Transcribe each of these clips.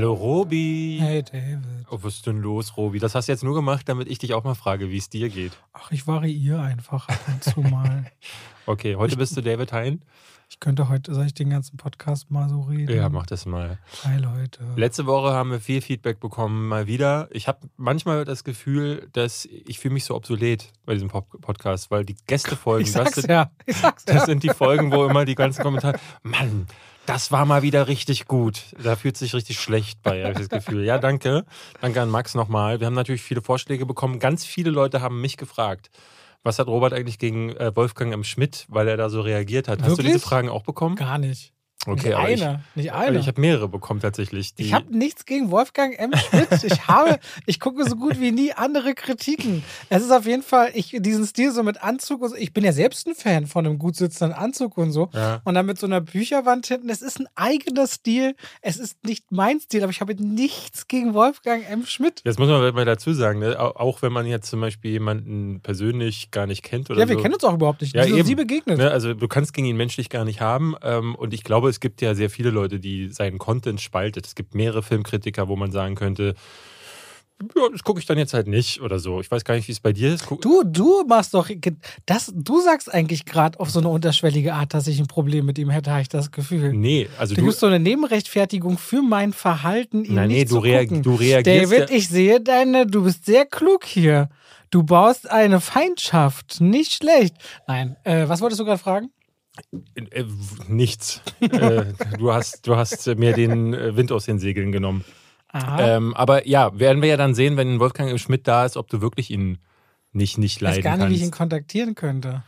Hallo Robi. Hey David. Oh, was ist denn los, Robi? Das hast du jetzt nur gemacht, damit ich dich auch mal frage, wie es dir geht. Ach, ich variiere einfach ab und zu mal. Okay, heute bist du David Hein. Ich könnte heute, soll ich den ganzen Podcast mal so reden? Ja, mach das mal. Hi Leute. Letzte Woche haben wir viel Feedback bekommen, mal wieder. Ich habe manchmal das Gefühl, dass ich fühle mich so obsolet bei diesem Podcast, weil die Gästefolgen, ich das, sag's sind, ja. Ich sag's das ja. sind die Folgen, wo immer die ganzen Kommentare, Mann, das war mal wieder richtig gut. Da fühlt sich richtig schlecht bei, habe ich das Gefühl. Ja, danke. Danke an Max nochmal. Wir haben natürlich viele Vorschläge bekommen. Ganz viele Leute haben mich gefragt. Was hat Robert eigentlich gegen äh, Wolfgang M. Schmidt, weil er da so reagiert hat? Hast du Wirklich? diese Fragen auch bekommen? Gar nicht. Okay, nicht aber ich, eine. nicht eine. ich habe mehrere bekommen tatsächlich. Ich habe nichts gegen Wolfgang M. Schmidt. Ich habe, ich gucke so gut wie nie andere Kritiken. Es ist auf jeden Fall, ich, diesen Stil so mit Anzug und so. Ich bin ja selbst ein Fan von einem gut sitzenden Anzug und so. ja. Und dann mit so einer Bücherwand hinten. Es ist ein eigener Stil. Es ist nicht mein Stil, aber ich habe nichts gegen Wolfgang M. Schmidt. Jetzt muss man mal dazu sagen, ne? au- auch wenn man jetzt zum Beispiel jemanden persönlich gar nicht kennt oder Ja, wir so. kennen uns auch überhaupt nicht. Ja, sind eben. Sie begegnet? Ne, also du kannst gegen ihn menschlich gar nicht haben. Ähm, und ich glaube, es gibt ja sehr viele Leute, die seinen Content spaltet. Es gibt mehrere Filmkritiker, wo man sagen könnte, ja, das gucke ich dann jetzt halt nicht oder so. Ich weiß gar nicht, wie es bei dir ist. Guck- Du, du machst doch das, du sagst eigentlich gerade auf so eine unterschwellige Art, dass ich ein Problem mit ihm hätte, habe ich das Gefühl. Nee, also Du du. gibst so eine Nebenrechtfertigung für mein Verhalten, ihn Nein, nee, du, zu reag gucken. du reagierst. David, ja, ich sehe deine, du bist sehr klug hier. Du baust eine Feindschaft, nicht schlecht. Nein, äh, was wolltest du gerade fragen? Äh, nichts. äh, du, hast, du hast mir den äh, Wind aus den Segeln genommen. Ähm, aber ja, werden wir ja dann sehen, wenn Wolfgang Schmidt da ist, ob du wirklich ihn nicht, nicht ich weiß leiden gar nicht, wie ich ihn kannst. kontaktieren könnte.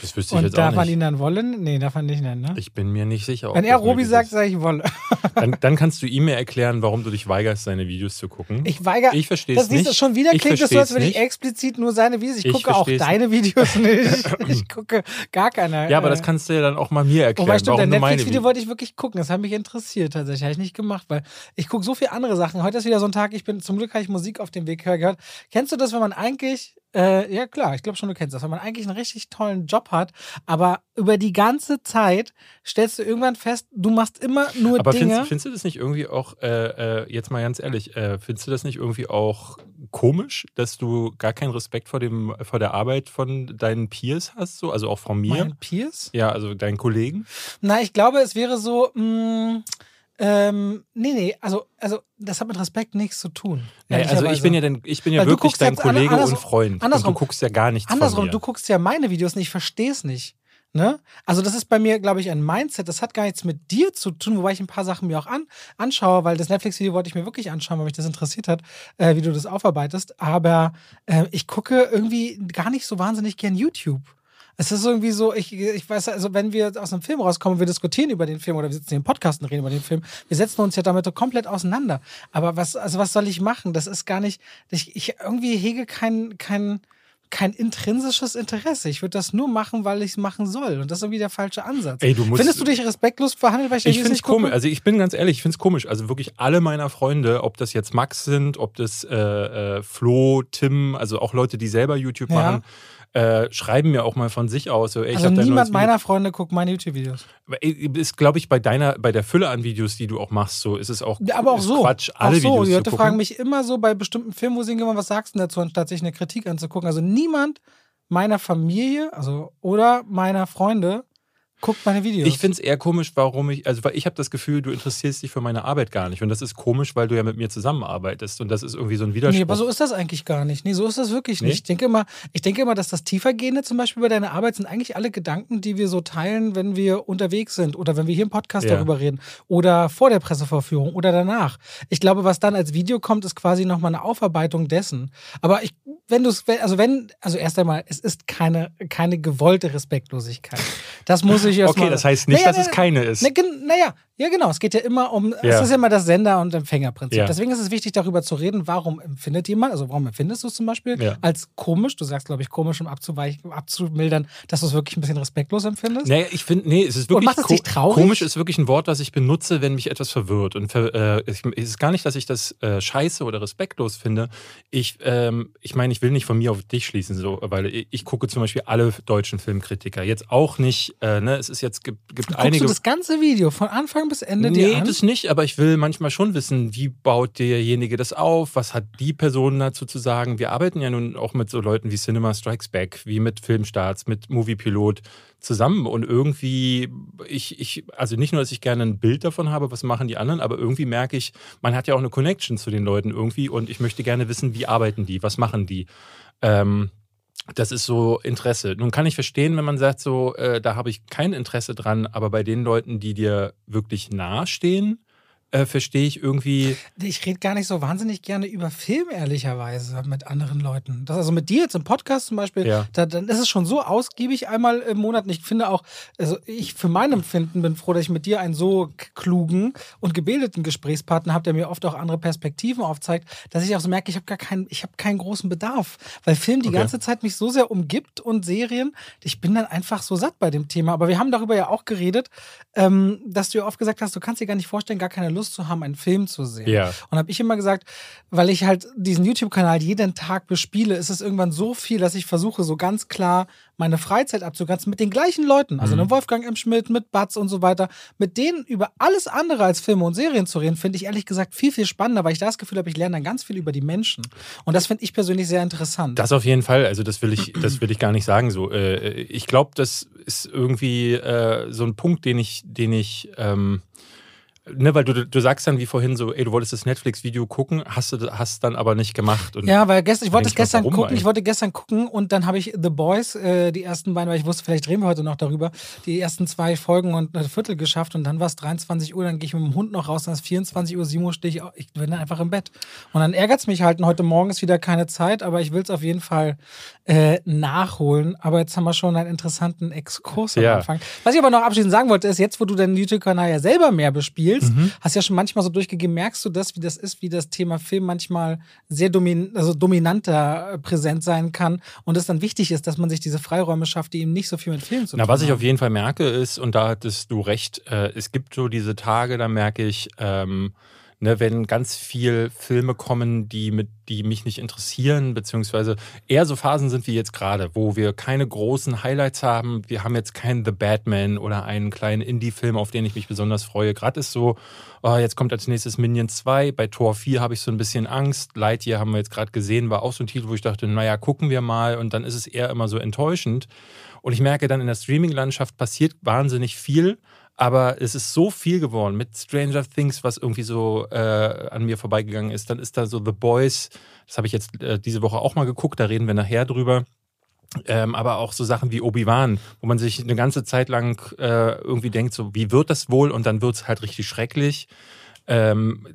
Das wüsste ich Und jetzt darf auch man nicht. ihn dann wollen? Nee, darf man nicht nennen, ne? Ich bin mir nicht sicher. Wenn er das Robi sagt, sage ich wolle. Dann, dann kannst du ihm ja erklären, warum du dich weigerst, seine Videos zu gucken. Ich weigere. Ich verstehe Das es nicht. du schon wieder Ich klingt es so, als würde ich explizit nur seine Videos. Ich, Ich gucke auch deine Videos nicht. Ich gucke gar keine. ja, aber äh, das kannst du ja dann auch mal mir erklären, Wobei stimmt, warum meine Netflix-Video wollte ich wirklich gucken. Das hat mich interessiert tatsächlich. Habe ich nicht gemacht, weil ich gucke so viele andere Sachen. Heute ist wieder so ein Tag, ich bin zum Glück habe ich Musik auf dem Weg gehört. Kennst du das, wenn man eigentlich, äh, ja klar, ich glaube schon, du kennst das, wenn man eigentlich einen richtig tollen Job hat, aber über die ganze Zeit stellst du irgendwann fest, du machst immer nur Aber Dinge. findest, findest du das nicht irgendwie auch, äh, äh, jetzt mal ganz ehrlich, äh, findest du das nicht irgendwie auch komisch, dass du gar keinen Respekt vor, dem, vor der Arbeit von deinen Peers hast, so? also auch von mir? mein Peers? Ja, also deinen Kollegen? Na, ich glaube, es wäre so, mh, ähm, nee, nee, also, also das hat mit Respekt nichts zu tun. Naja, also ich bin ja, dein, ich bin ja Weil wirklich dein Kollege andersrum- und Freund. andersrum. Und du guckst ja gar nichts Andersrum, du guckst ja meine Videos nicht, ich verstehe es nicht. Ne? Also das ist bei mir, glaube ich, ein Mindset. Das hat gar nichts mit dir zu tun, wobei ich ein paar Sachen mir auch an, anschaue, weil das Netflix-Video wollte ich mir wirklich anschauen, weil mich das interessiert hat, äh, wie du das aufarbeitest. Aber äh, ich gucke irgendwie gar nicht so wahnsinnig gern YouTube. Es ist irgendwie so, ich, ich weiß, also wenn wir aus einem Film rauskommen, wir diskutieren über den Film oder wir sitzen hier im Podcast und reden über den Film, wir setzen uns ja damit komplett auseinander. Aber was, also was soll ich machen? Das ist gar nicht, ich, ich irgendwie hege kein, kein, kein intrinsisches Interesse. Ich würde das nur machen, weil ich es machen soll. Und das ist irgendwie der falsche Ansatz. Ey, du musst- Findest du dich respektlos verhandelt, weil ich, Ich finde es gucke? komisch. Also ich bin ganz ehrlich, ich finde es komisch. Also wirklich alle meiner Freunde, ob das jetzt Max sind, ob das äh, äh, Flo, Tim, also auch Leute, die selber YouTube Ja. machen, äh, schreiben mir auch mal von sich aus. So, ey, ich Also niemand meiner Freunde guckt meine YouTube-Videos. Ey, Ist, glaube ich, bei deiner, bei der Fülle an Videos, die du auch machst, so ist es auch aber auch so. Quatsch, auch alle so. Videos Die Leute fragen mich immer so bei bestimmten Filmen, wo sie hingehen, was sagst du dazu, anstatt sich eine Kritik anzugucken. Also niemand meiner Familie, also oder meiner Freunde guckt meine Videos. Ich finde es eher komisch, warum ich, also weil ich habe das Gefühl, du interessierst dich für meine Arbeit gar nicht. Und das ist komisch, weil du ja mit mir zusammenarbeitest. Und das ist irgendwie so ein Widerspruch. Nee, aber so ist das eigentlich gar nicht. Nee, so ist das wirklich Nee? nicht. Ich denke immer, ich denke immer, dass das tiefergehende zum Beispiel bei deiner Arbeit sind eigentlich alle Gedanken, die wir so teilen, wenn wir unterwegs sind oder wenn wir hier im Podcast Ja. darüber reden oder vor der Pressevorführung oder danach. Ich glaube, was dann als Video kommt, ist quasi nochmal eine Aufarbeitung dessen. Aber ich, wenn du es, also wenn, also erst einmal, es ist keine, keine gewollte Respektlosigkeit. Das muss ich erst okay, das heißt nicht, Naja, dass es na- keine ist. Gen- naja, ja genau. Es geht ja immer um, Ja. es ist ja immer das Sender- und Empfängerprinzip. Ja. Deswegen ist es wichtig, darüber zu reden, warum empfindet jemand, also warum empfindest du es zum Beispiel Ja. als komisch, du sagst, glaube ich, komisch, um abzuweichen, abzumildern, dass du es wirklich ein bisschen respektlos empfindest. Naja, ich finde, nee, es ist wirklich macht es dich traurig? komisch ist wirklich ein Wort, was ich benutze, wenn mich etwas verwirrt. Und ver, äh, es ist gar nicht, dass ich das äh, scheiße oder respektlos finde. Ich, ähm, ich meine, ich will nicht von mir auf dich schließen, so, weil ich, ich gucke zum Beispiel alle deutschen Filmkritiker. Jetzt auch nicht, äh, ne, es ist jetzt gibt, gibt einige. du das ganze Video von Anfang Anfang bis Ende nee, dir an? das nicht, aber ich will manchmal schon wissen, wie baut derjenige das auf, was hat die Person dazu zu sagen. Wir arbeiten ja nun auch mit so Leuten wie Cinema Strikes Back, wie mit Filmstarts, mit Moviepilot zusammen und irgendwie, ich, ich, also nicht nur, dass ich gerne ein Bild davon habe, was machen die anderen, aber irgendwie merke ich, man hat ja auch eine Connection zu den Leuten irgendwie und ich möchte gerne wissen, wie arbeiten die, was machen die. Ähm, das ist so Interesse. Nun kann ich verstehen, wenn man sagt, so, äh, da habe ich kein Interesse dran, aber bei den Leuten, die dir wirklich nahestehen, äh, verstehe ich irgendwie. Ich rede gar nicht so wahnsinnig gerne über Film, ehrlicherweise, mit anderen Leuten. Das also mit dir jetzt im Podcast zum Beispiel, Ja. da, dann ist es schon so ausgiebig einmal im Monat. Und ich finde auch, also ich für mein Empfinden bin froh, dass ich mit dir einen so klugen und gebildeten Gesprächspartner habe, der mir oft auch andere Perspektiven aufzeigt, dass ich auch so merke, ich habe gar keinen, ich habe keinen großen Bedarf, weil Film die Okay. ganze Zeit mich so sehr umgibt und Serien, ich bin dann einfach so satt bei dem Thema. Aber wir haben darüber ja auch geredet, ähm, dass du ja oft gesagt hast, du kannst dir gar nicht vorstellen, gar keine Lust zu haben, einen Film zu sehen. Ja. Und habe ich immer gesagt, weil ich halt diesen YouTube-Kanal jeden Tag bespiele, ist es irgendwann so viel, dass ich versuche, so ganz klar meine Freizeit abzugrenzen mit den gleichen Leuten. Also Mhm. einem Wolfgang M. Schmidt, mit Batz und so weiter. Mit denen über alles andere als Filme und Serien zu reden, finde ich ehrlich gesagt viel, viel spannender, weil ich da das Gefühl habe, ich lerne dann ganz viel über die Menschen. Und das finde ich persönlich sehr interessant. Das auf jeden Fall. Also das will ich, das will ich gar nicht sagen. So, äh, ich glaube, das ist irgendwie äh, so ein Punkt, den ich, den ich, ähm, ne, weil du, du sagst dann wie vorhin so, ey, du wolltest das Netflix-Video gucken, hast du hast dann aber nicht gemacht. Und Ja, weil gestern, ich wollte es ich gestern gucken, ich eigentlich? wollte gestern gucken und dann habe ich The Boys, äh, die ersten beiden, weil ich wusste, vielleicht reden wir heute noch darüber, die ersten zwei Folgen und ein Viertel geschafft und dann war es 23 Uhr, dann gehe ich mit dem Hund noch raus, dann ist 24 Uhr, 7 Uhr stehe ich, ich bin dann einfach im Bett. Und dann ärgert es mich halt, und heute Morgen ist wieder keine Zeit, aber ich will es auf jeden Fall äh, nachholen. Aber jetzt haben wir schon einen interessanten Exkurs am Ja. Anfang. Was ich aber noch abschließend sagen wollte, ist, jetzt wo du deinen YouTube-Kanal ja selber mehr bespielst, Mhm. hast ja schon manchmal so durchgegeben, merkst du das, wie das ist, wie das Thema Film manchmal sehr domin also dominanter äh, präsent sein kann und es dann wichtig ist, dass man sich diese Freiräume schafft, die eben nicht so viel mit Film zu Na, tun was ich haben. auf jeden Fall merke, ist, und da hattest du recht, äh, es gibt so diese Tage, da merke ich, ähm, ne, wenn ganz viel Filme kommen, die, mit, die mich nicht interessieren, beziehungsweise eher so Phasen sind wie jetzt gerade, wo wir keine großen Highlights haben. Wir haben jetzt keinen The Batman oder einen kleinen Indie-Film, auf den ich mich besonders freue. Gerade ist so, oh, jetzt kommt als nächstes Minion 2. Bei Tor 4 habe ich so ein bisschen Angst. Lightyear haben wir jetzt gerade gesehen, war auch so ein Titel, wo ich dachte, naja, gucken wir mal. Und dann ist es eher immer so enttäuschend. Und ich merke dann in der Streaming-Landschaft passiert wahnsinnig viel, aber es ist so viel geworden mit Stranger Things, was irgendwie so äh, an mir vorbeigegangen ist. Dann ist da so The Boys, das habe ich jetzt äh, diese Woche auch mal geguckt, da reden wir nachher drüber. Ähm, aber auch so Sachen wie Obi-Wan, wo man sich eine ganze Zeit lang äh, irgendwie denkt, so wie wird das wohl? Und dann wird es halt richtig schrecklich. Ähm,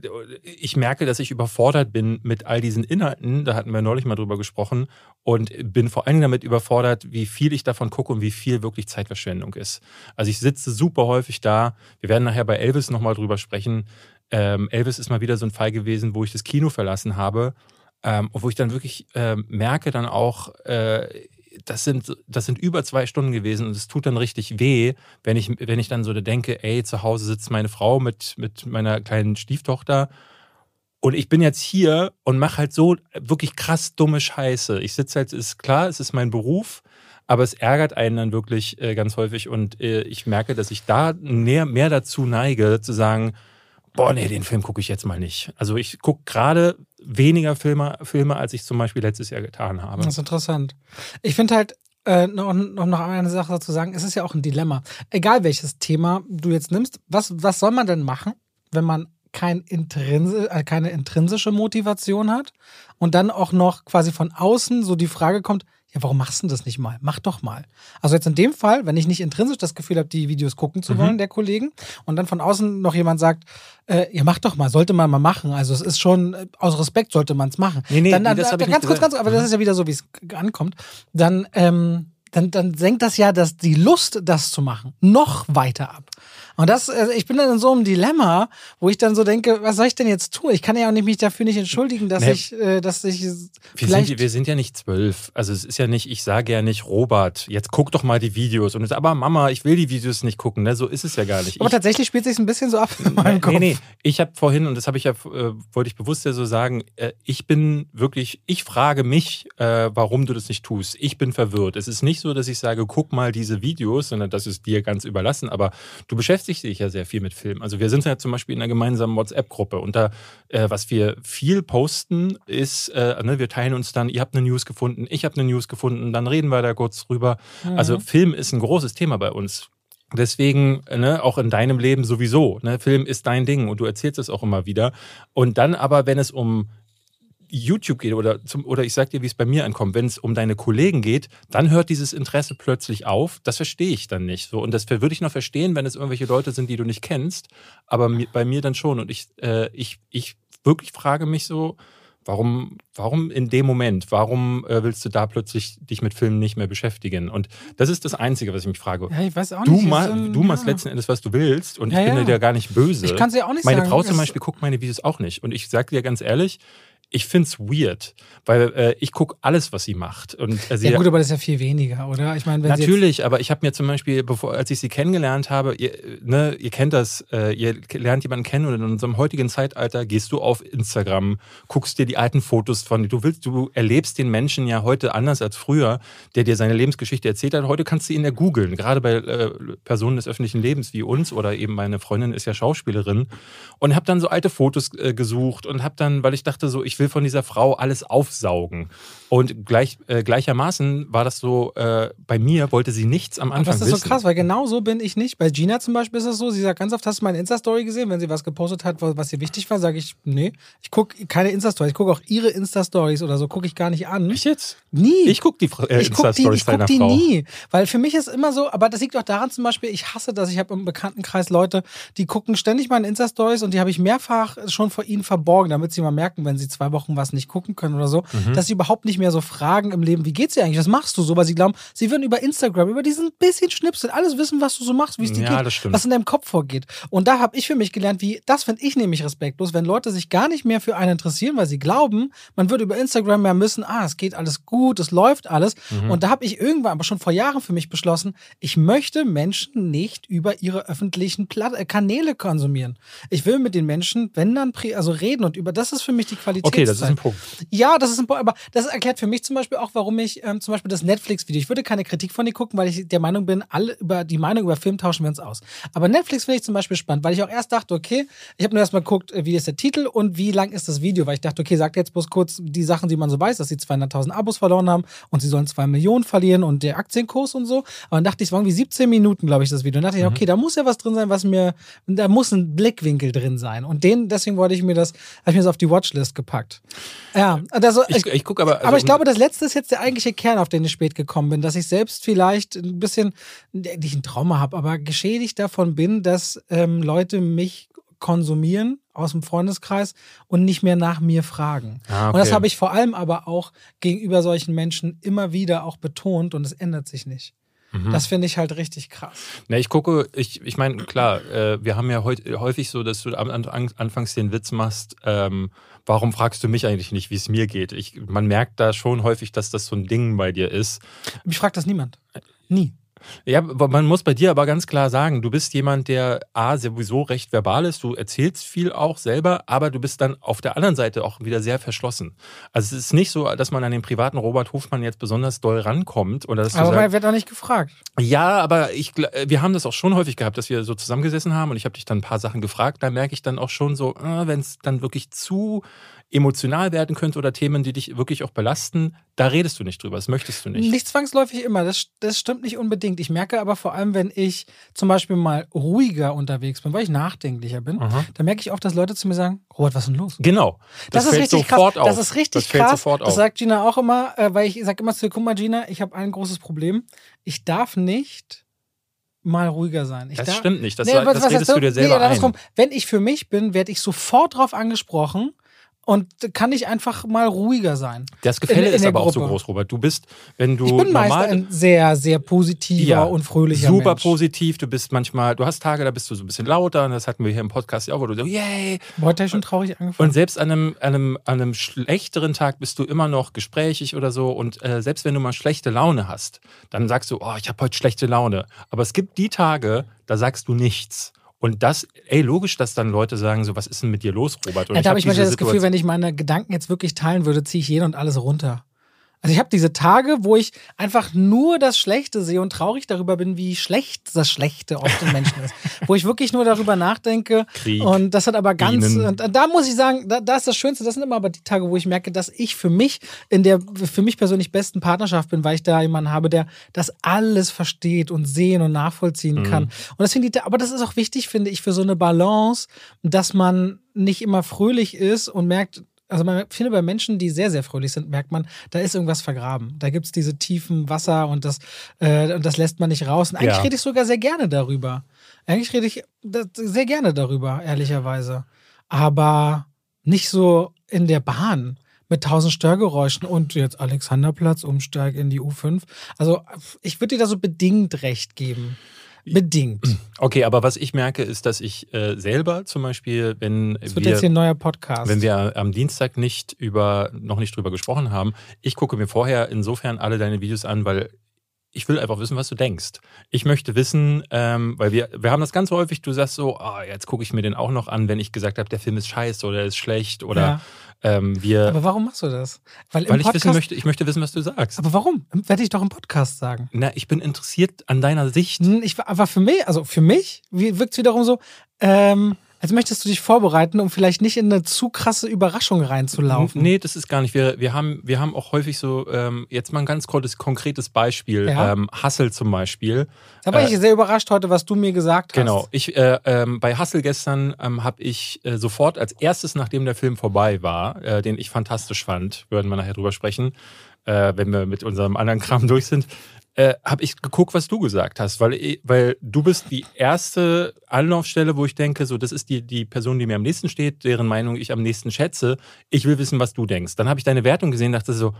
ich merke, dass ich überfordert bin mit all diesen Inhalten. Da hatten wir neulich mal drüber gesprochen. Und bin vor allen Dingen damit überfordert, wie viel ich davon gucke und wie viel wirklich Zeitverschwendung ist. Also ich sitze super häufig da. Wir werden nachher bei Elvis nochmal drüber sprechen. Ähm, Elvis ist mal wieder so ein Fall gewesen, wo ich das Kino verlassen habe. Ähm, wo ich dann wirklich ähm, merke dann auch, äh, das sind, das sind über zwei Stunden gewesen und es tut dann richtig weh, wenn ich, wenn ich dann so denke, ey, zu Hause sitzt meine Frau mit, mit meiner kleinen Stieftochter und ich bin jetzt hier und mache halt so wirklich krass dumme Scheiße. Ich sitze halt, ist klar, es ist mein Beruf, aber es ärgert einen dann wirklich äh, ganz häufig und äh, ich merke, dass ich da mehr, mehr dazu neige, zu sagen, boah, nee, den Film gucke ich jetzt mal nicht. Also ich gucke gerade weniger Filme, Filme, als ich zum Beispiel letztes Jahr getan habe. Das ist interessant. Ich finde halt, äh, noch, noch noch eine Sache dazu sagen, es ist ja auch ein Dilemma. Egal welches Thema du jetzt nimmst, was, was soll man denn machen, wenn man kein Intrinse, äh, keine intrinsische Motivation hat und dann auch noch quasi von außen so die Frage kommt, ja, warum machst du das nicht mal? Mach doch mal. Also jetzt in dem Fall, wenn ich nicht intrinsisch das Gefühl habe, die Videos gucken zu Mhm. wollen, der Kollegen, und dann von außen noch jemand sagt, äh, ja, mach doch mal, sollte man mal machen. Also es ist schon, äh, aus Respekt sollte man es machen. Nee, nee, dann, nee, dann, das hab ich ganz nicht kurz, ganz, gesagt. aber das ist ja wieder so, wie es ankommt. Dann, ähm, dann, dann senkt das ja das, die Lust, das zu machen, noch weiter ab. Und das, also ich bin dann in so einem Dilemma, wo ich dann so denke, was soll ich denn jetzt tun? Ich kann ja auch nicht mich dafür nicht entschuldigen, dass Nee. ich, äh, dass ich Wir vielleicht. sind, wir sind ja nicht zwölf. Also es ist ja nicht, ich sage ja nicht, Robert, jetzt guck doch mal die Videos. Und es, aber Mama, ich will die Videos nicht gucken. Ne? So ist es ja gar nicht. aber Ich- tatsächlich spielt sich ein bisschen so ab in meinem Kopf. Nee, nee. Ich habe vorhin, und das habe ich ja, äh, wollte ich bewusst ja so sagen, äh, ich bin wirklich, ich frage mich, äh, warum du das nicht tust. Ich bin verwirrt. Es ist nicht so, dass ich sage, guck mal diese Videos, sondern das ist dir ganz überlassen. Aber du beschäftigst dich ja sehr viel mit Film. Also wir sind ja zum Beispiel in einer gemeinsamen WhatsApp-Gruppe und da, äh, was wir viel posten, ist, äh, ne, wir teilen uns dann, ihr habt eine News gefunden, ich habe eine News gefunden, dann reden wir da kurz drüber. Mhm. Also Film ist ein großes Thema bei uns. Deswegen, ne, auch in deinem Leben sowieso. Ne, Film ist dein Ding und du erzählst es auch immer wieder. Und dann aber, wenn es um YouTube geht oder, zum, oder ich sag dir, wie es bei mir ankommt, wenn es um deine Kollegen geht, dann hört dieses Interesse plötzlich auf. Das verstehe ich dann nicht. So. Und das würde ich noch verstehen, wenn es irgendwelche Leute sind, die du nicht kennst, aber bei mir dann schon. Und ich, äh, ich, ich wirklich frage mich so, Warum, warum in dem Moment? Warum äh, willst du da plötzlich dich mit Filmen nicht mehr beschäftigen? Und das ist das Einzige, was ich mich frage. Ja, ich weiß auch du nicht. Ma so ein, du machst letzten Endes, was du willst und ja, ich bin dir ja gar nicht böse. Ich kann es ja auch nicht Meine sagen. Frau zum Beispiel guckt meine Videos auch nicht. Und ich sage dir ganz ehrlich, ich finde es weird, weil äh, ich gucke alles, was sie macht. Und, äh, sie, ja gut, aber das ist ja viel weniger, oder? Ich meine, natürlich, aber ich habe mir zum Beispiel, bevor, als ich sie kennengelernt habe, ihr, ne, ihr kennt das, äh, ihr lernt jemanden kennen und in unserem heutigen Zeitalter gehst du auf Instagram, guckst dir die alten Fotos von, du willst, du erlebst den Menschen ja heute anders als früher, der dir seine Lebensgeschichte erzählt hat. Heute kannst du ihn ja googeln, gerade bei äh, Personen des öffentlichen Lebens wie uns oder eben meine Freundin ist ja Schauspielerin und habe dann so alte Fotos äh, gesucht und habe dann, weil ich dachte so, ich will von dieser Frau alles aufsaugen. Und gleich, äh, gleichermaßen war das so, äh, bei mir wollte sie nichts am Anfang. Aber das ist wissen. so krass, weil genau so bin ich nicht. Bei Gina zum Beispiel ist es so, sie sagt ganz oft, hast du meine Insta-Story gesehen? Wenn sie was gepostet hat, was ihr wichtig war, sage ich, nee, ich gucke keine Insta-Stories. Ich gucke auch ihre Insta-Stories oder so, gucke ich gar nicht an. Ich jetzt? Nie. Ich gucke die äh, Insta-Stories deiner die Frau. nie. Weil für mich ist immer so, aber das liegt auch daran zum Beispiel, ich hasse das, ich habe im Bekanntenkreis Leute, die gucken ständig meine Insta-Stories und die habe ich mehrfach schon vor ihnen verborgen, damit sie mal merken, wenn sie zwei Wochen was nicht gucken können oder so, mhm. dass sie überhaupt nicht mehr so fragen im Leben, wie geht's dir eigentlich, was machst du so, weil sie glauben, sie würden über Instagram, über diesen bisschen Schnipsel alles wissen, was du so machst, wie es dir ja, geht, was in deinem Kopf vorgeht. Und da habe ich für mich gelernt, wie, das finde ich nämlich respektlos, wenn Leute sich gar nicht mehr für einen interessieren, weil sie glauben, man würde über Instagram mehr müssen, ah, es geht alles gut, es läuft alles. Mhm. Und da habe ich irgendwann, aber schon vor Jahren für mich beschlossen, ich möchte Menschen nicht über ihre öffentlichen äh, Kanäle konsumieren. Ich will mit den Menschen, wenn dann, also reden und über, das ist für mich die Qualität. Okay, das ist ein Punkt. Ja, das ist ein Punkt, aber das erklärt für mich zum Beispiel auch, warum ich ähm, zum Beispiel das Netflix-Video, ich würde keine Kritik von dir gucken, weil ich der Meinung bin, alle über die Meinung über Film tauschen wir uns aus. Aber Netflix finde ich zum Beispiel spannend, weil ich auch erst dachte, okay, ich habe nur erstmal geguckt, äh, wie ist der Titel und wie lang ist das Video, weil ich dachte, okay, sagt jetzt bloß kurz die Sachen, die man so weiß, dass sie 200.000 Abos verloren haben und sie sollen 2 Millionen verlieren und der Aktienkurs und so. Aber dann dachte ich, es waren wie 17 Minuten, glaube ich, das Video. Dann dachte ich, mhm. okay, da muss ja was drin sein, was mir, da muss ein Blickwinkel drin sein. Und den, deswegen wollte ich mir das, habe ich mir das auf die Watchlist gepackt. Ja, also ich, ich, ich gucke aber. Also aber ich glaube, das letzte ist jetzt der eigentliche Kern, auf den ich spät gekommen bin, dass ich selbst vielleicht ein bisschen, nicht ein Trauma habe, aber geschädigt davon bin, dass ähm, Leute mich konsumieren aus dem Freundeskreis und nicht mehr nach mir fragen. Ah, okay. Und das habe ich vor allem aber auch gegenüber solchen Menschen immer wieder auch betont und es ändert sich nicht. Mhm. Das finde ich halt richtig krass. Na, ich gucke, ich, ich meine, klar, äh, wir haben ja häufig so, dass du am Anfangs den Witz machst, ähm, warum fragst du mich eigentlich nicht, wie es mir geht? Ich, man merkt da schon häufig, dass das so ein Ding bei dir ist. Mich fragt das niemand. Nie. Ja, man muss bei dir aber ganz klar sagen, du bist jemand, der A, sowieso recht verbal ist, du erzählst viel auch selber, aber du bist dann auf der anderen Seite auch wieder sehr verschlossen. Also es ist nicht so, dass man an den privaten Robert Hofmann jetzt besonders doll rankommt. Oder dass aber man wird auch nicht gefragt. Ja, aber ich, wir haben das auch schon häufig gehabt, dass wir so zusammengesessen haben und ich habe dich dann ein paar Sachen gefragt. Da merke ich dann auch schon so, äh, wenn es dann wirklich zu emotional werden könnte oder Themen, die dich wirklich auch belasten, da redest du nicht drüber, das möchtest du nicht. Nicht zwangsläufig immer, das, das stimmt nicht unbedingt. Ich merke aber vor allem, wenn ich zum Beispiel mal ruhiger unterwegs bin, weil ich nachdenklicher bin, Aha. dann merke ich oft, dass Leute zu mir sagen, Robert, was ist denn los? Genau. Das, das ist richtig krass. Auf. Das ist richtig das krass. Das sagt Gina auch immer, äh, weil ich sage immer zu ihr, guck mal Gina, ich habe ein großes Problem. Ich darf nicht mal ruhiger sein. Ich das darf, stimmt nicht. Das, nee, das redest du dir selber nee, ein. Wenn ich für mich bin, werde ich sofort drauf angesprochen und kann ich einfach mal ruhiger sein. Das Gefälle in, in ist aber Gruppe. auch so groß, Robert. Du bist, wenn du. Ich bin normal, meist ein sehr, sehr positiver ja, und fröhlicher Super Mensch. positiv. Du bist manchmal, du hast Tage, da bist du so ein bisschen lauter. Und das hatten wir hier im Podcast ja auch, wo du so, yay. Heute schon traurig angefangen. Und selbst an einem, an, einem, an einem schlechteren Tag bist du immer noch gesprächig oder so. Und äh, selbst wenn du mal schlechte Laune hast, dann sagst du, oh, ich habe heute schlechte Laune. Aber es gibt die Tage, da sagst du nichts. Und das, ey, logisch, dass dann Leute sagen, so, was ist denn mit dir los, Robert? Und ja, da habe ich manchmal das Gefühl, wenn ich meine Gedanken jetzt wirklich teilen würde, ziehe ich jeden und alles runter. Also ich habe diese Tage, wo ich einfach nur das Schlechte sehe und traurig darüber bin, wie schlecht das Schlechte oft in Menschen ist. wo ich wirklich nur darüber nachdenke. Krieg, und das hat aber ganz, Bienen. und da muss ich sagen, da, da ist das Schönste, das sind immer aber die Tage, wo ich merke, dass ich für mich in der für mich persönlich besten Partnerschaft bin, weil ich da jemanden habe, der das alles versteht und sehen und nachvollziehen kann. Und das finde ich, aber das ist auch wichtig, finde ich, für so eine Balance, dass man nicht immer fröhlich ist und merkt, also man finde bei Menschen, die sehr, sehr fröhlich sind, merkt man, da ist irgendwas vergraben. Da gibt es diese tiefen Wasser und das, äh, und das lässt man nicht raus. Und eigentlich Ja. rede ich sogar sehr gerne darüber. Eigentlich rede ich sehr gerne darüber, ehrlicherweise. Aber nicht so in der Bahn mit tausend Störgeräuschen und jetzt Alexanderplatz, Umsteig in die U5. Also ich würde dir da so bedingt recht geben. Bedingt. Okay, aber was ich merke, ist, dass ich äh, selber zum Beispiel, wenn Das wird wir, jetzt hier ein neuer Podcast. wenn wir am Dienstag nicht über, noch nicht drüber gesprochen haben, ich gucke mir vorher insofern alle deine Videos an, weil ich will einfach wissen, was du denkst. Ich möchte wissen, ähm, weil wir, wir haben das ganz häufig, du sagst so, ah, jetzt gucke ich mir den auch noch an, wenn ich gesagt habe, der Film ist scheiße oder er ist schlecht oder Ja. ähm, wir, aber warum machst du das? Weil, im weil ich Podcast, wissen möchte, ich möchte wissen, was du sagst. Aber warum? Werde ich doch im Podcast sagen. Na, ich bin interessiert an deiner Sicht. Hm, Ich, aber für mich, also für mich wirkt es wiederum so, ähm, als möchtest du dich vorbereiten, um vielleicht nicht in eine zu krasse Überraschung reinzulaufen. Nee, das ist gar nicht. Wir, wir, haben, wir haben auch häufig so, ähm, jetzt mal ein ganz konkretes, konkretes Beispiel. Ja. Ähm, Hustle zum Beispiel. Da war Äh, ich sehr überrascht heute, was du mir gesagt hast. Genau. Ich, äh, ähm, bei Hustle gestern ähm, habe ich äh, sofort als erstes, nachdem der Film vorbei war, äh, den ich fantastisch fand, würden wir nachher drüber sprechen, äh, wenn wir mit unserem anderen Kram durch sind, äh, habe ich geguckt, was du gesagt hast, weil, weil du bist die erste Anlaufstelle, wo ich denke, so das ist die, die Person, die mir am nächsten steht, deren Meinung ich am nächsten schätze. Ich will wissen, was du denkst. Dann habe ich deine Wertung gesehen, dachte so,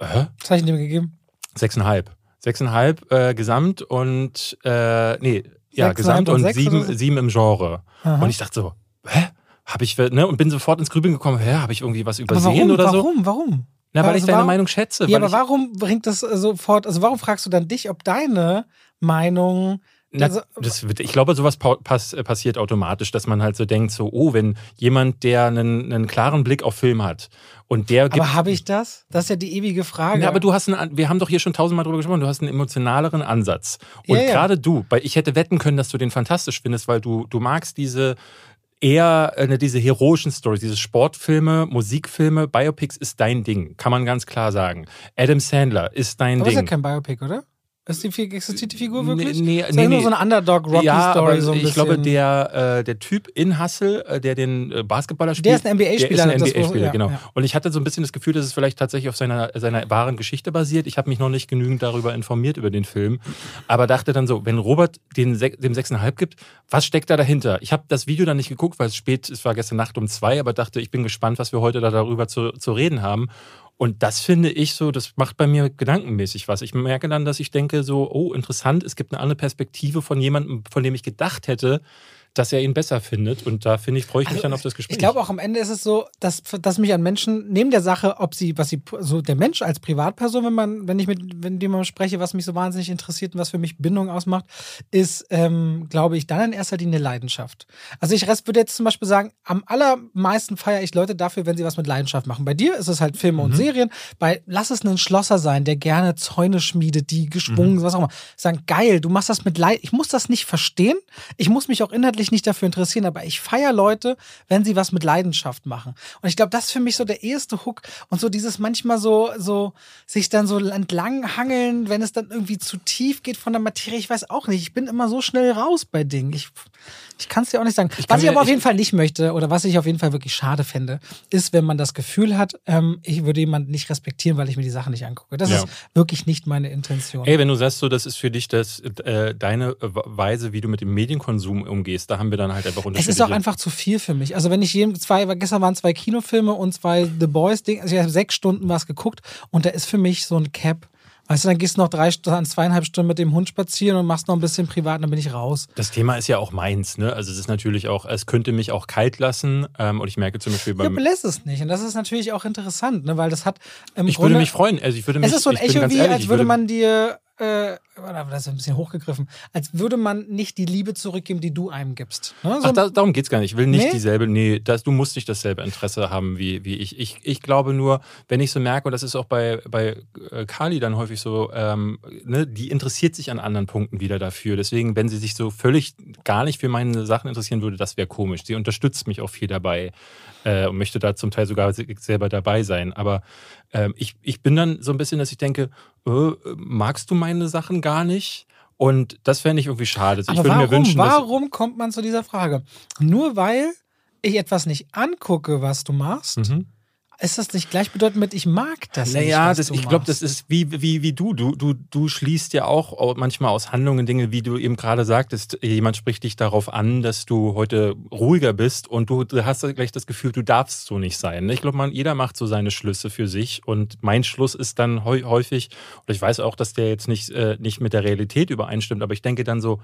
hä? Was habe ich dir gegeben? Sechseinhalb. Sechseinhalb äh, gesamt und äh, nee, ja, gesamt und und sieben, so? sieben im Genre. Aha. Und ich dachte so, hä? Hab ich, ne? Und bin sofort ins Grübeln gekommen, hä, habe ich irgendwie was übersehen warum? oder so? warum? Warum? Na, weil Also ich deine warum- Meinung schätze. Ja, aber warum bringt das sofort, also warum fragst du dann dich, ob deine Meinung. Na, also, das wird, ich glaube, sowas pa pass, passiert automatisch, dass man halt so denkt, so, oh, wenn jemand, der einen, einen klaren Blick auf Film hat und der gibt. aber habe ich das? Das ist ja die ewige Frage. Ja, aber du hast einen, wir haben doch hier schon tausendmal drüber gesprochen, du hast einen emotionaleren Ansatz. Und Ja, ja. gerade du, weil ich hätte wetten können, dass du den fantastisch findest, weil du, du magst diese eher äh, diese heroischen Stories, diese Sportfilme, Musikfilme, Biopics ist dein Ding, kann man ganz klar sagen. Adam Sandler ist dein aber ist ja Ding. kein Biopic, oder? Ist die, existiert die Figur wirklich? Nee, nee, ist nee, nur nee. so eine Underdog-Rocky-Story. ja, aber so ein ich bisschen. glaube, der, äh, der Typ in Hustle, äh, der den äh, Basketballer spielt, Der ist ein NBA-Spieler, Der ist ein NBA-Spieler, ja, genau. ja. Und ich hatte so ein bisschen das Gefühl, dass es vielleicht tatsächlich auf seiner, seiner wahren Geschichte basiert. Ich habe mich noch nicht genügend darüber informiert, über den Film. Aber dachte dann so, wenn Robert den, dem 6,5 gibt, was steckt da dahinter? Ich habe das Video dann nicht geguckt, weil es spät, es war gestern Nacht um zwei, aber dachte, ich bin gespannt, was wir heute da darüber zu, zu reden haben. Und das finde ich so, das macht bei mir gedankenmäßig was. Ich merke dann, dass ich denke so, oh, interessant, es gibt eine andere Perspektive von jemandem, von dem ich gedacht hätte, dass er ihn besser findet. Und da finde ich, freue ich mich Also, dann auf das Gespräch. Ich glaube auch am Ende ist es so, dass, dass mich an Menschen neben der Sache, ob sie, was sie, so der Mensch als Privatperson, wenn man, wenn ich mit wenn dem spreche, was mich so wahnsinnig interessiert und was für mich Bindung ausmacht, ist, ähm, glaube ich, dann in erster Linie Leidenschaft. Also ich würde jetzt zum Beispiel sagen, am allermeisten feiere ich Leute dafür, wenn sie was mit Leidenschaft machen. Bei dir ist es halt Filme und Serien. Bei lass es ein Schlosser sein, der gerne Zäune schmiedet, die geschwungen, was auch immer. Sagen, geil, du machst das mit Leid. Ich muss das nicht verstehen. Ich muss mich auch inhaltlich nicht dafür interessieren, aber ich feiere Leute, wenn sie was mit Leidenschaft machen. Und ich glaube, das ist für mich so der erste Hook und so dieses manchmal so, so sich dann so entlang hangeln, wenn es dann irgendwie zu tief geht von der Materie. Ich weiß auch nicht. Ich bin immer so schnell raus bei Dingen. Ich, ich kann es dir auch nicht sagen. kann was ich mir- aber auf ich- jeden Fall nicht möchte oder was ich auf jeden Fall wirklich schade fände, ist, wenn man das Gefühl hat, ähm, ich würde jemanden nicht respektieren, weil ich mir die Sachen nicht angucke. Das Ja. ist wirklich nicht meine Intention. Ey, wenn du sagst, so, das ist für dich das, äh, deine Weise, wie du mit dem Medienkonsum umgehst, da haben wir dann halt einfach Es unterschiedliche... ist auch einfach zu viel für mich. Also wenn ich jedem zwei, gestern waren zwei Kinofilme und zwei The Boys Ding, also ich habe sechs Stunden was geguckt und da ist für mich so ein Cap. Weißt du, dann gehst du noch drei, Stunden, zweieinhalb Stunden mit dem Hund spazieren und machst noch ein bisschen privat und dann bin ich raus. Das Thema ist ja auch meins, ne? Also es ist natürlich auch, es könnte mich auch kalt lassen. Ähm, und ich merke zum Beispiel Ja, beim. belässt es nicht. Und das ist natürlich auch interessant, ne? weil das hat im ich Grunde... würde mich freuen. Also ich würde mich, es ist so ein Echo wie, ehrlich, als würde man dir äh, das ist ein bisschen hochgegriffen, als würde man nicht die Liebe zurückgeben, die du einem gibst. Ne? So Ach, da, darum geht es gar nicht. Ich will nicht nee? dieselbe, nee, das, du musst nicht dasselbe Interesse haben wie, wie ich. ich. Ich glaube nur, wenn ich so merke, und das ist auch bei, bei äh, Kali dann häufig so, ähm, ne, die interessiert sich an anderen Punkten wieder dafür. Deswegen, wenn sie sich so völlig gar nicht für meine Sachen interessieren würde, das wäre komisch. Sie unterstützt mich auch viel dabei äh, und möchte da zum Teil sogar selber dabei sein. Aber ähm, ich, ich bin dann so ein bisschen, dass ich denke, äh, magst du meine Sachen gar nicht? Und das fände ich irgendwie schade. Also ich würde mir wünschen, warum kommt man zu dieser Frage? Nur weil ich etwas nicht angucke, was du machst, mhm ist das nicht gleichbedeutend mit, ich mag das naja, nicht? Naja, ich glaube, das ist wie, wie, wie du. du. Du du schließt ja auch manchmal aus Handlungen Dinge, wie du eben gerade sagtest, jemand spricht dich darauf an, dass du heute ruhiger bist und du hast gleich das Gefühl, du darfst so nicht sein. Ne? Ich glaube, jeder macht so seine Schlüsse für sich und mein Schluss ist dann häufig, und ich weiß auch, dass der jetzt nicht, äh, nicht mit der Realität übereinstimmt, aber ich denke dann so,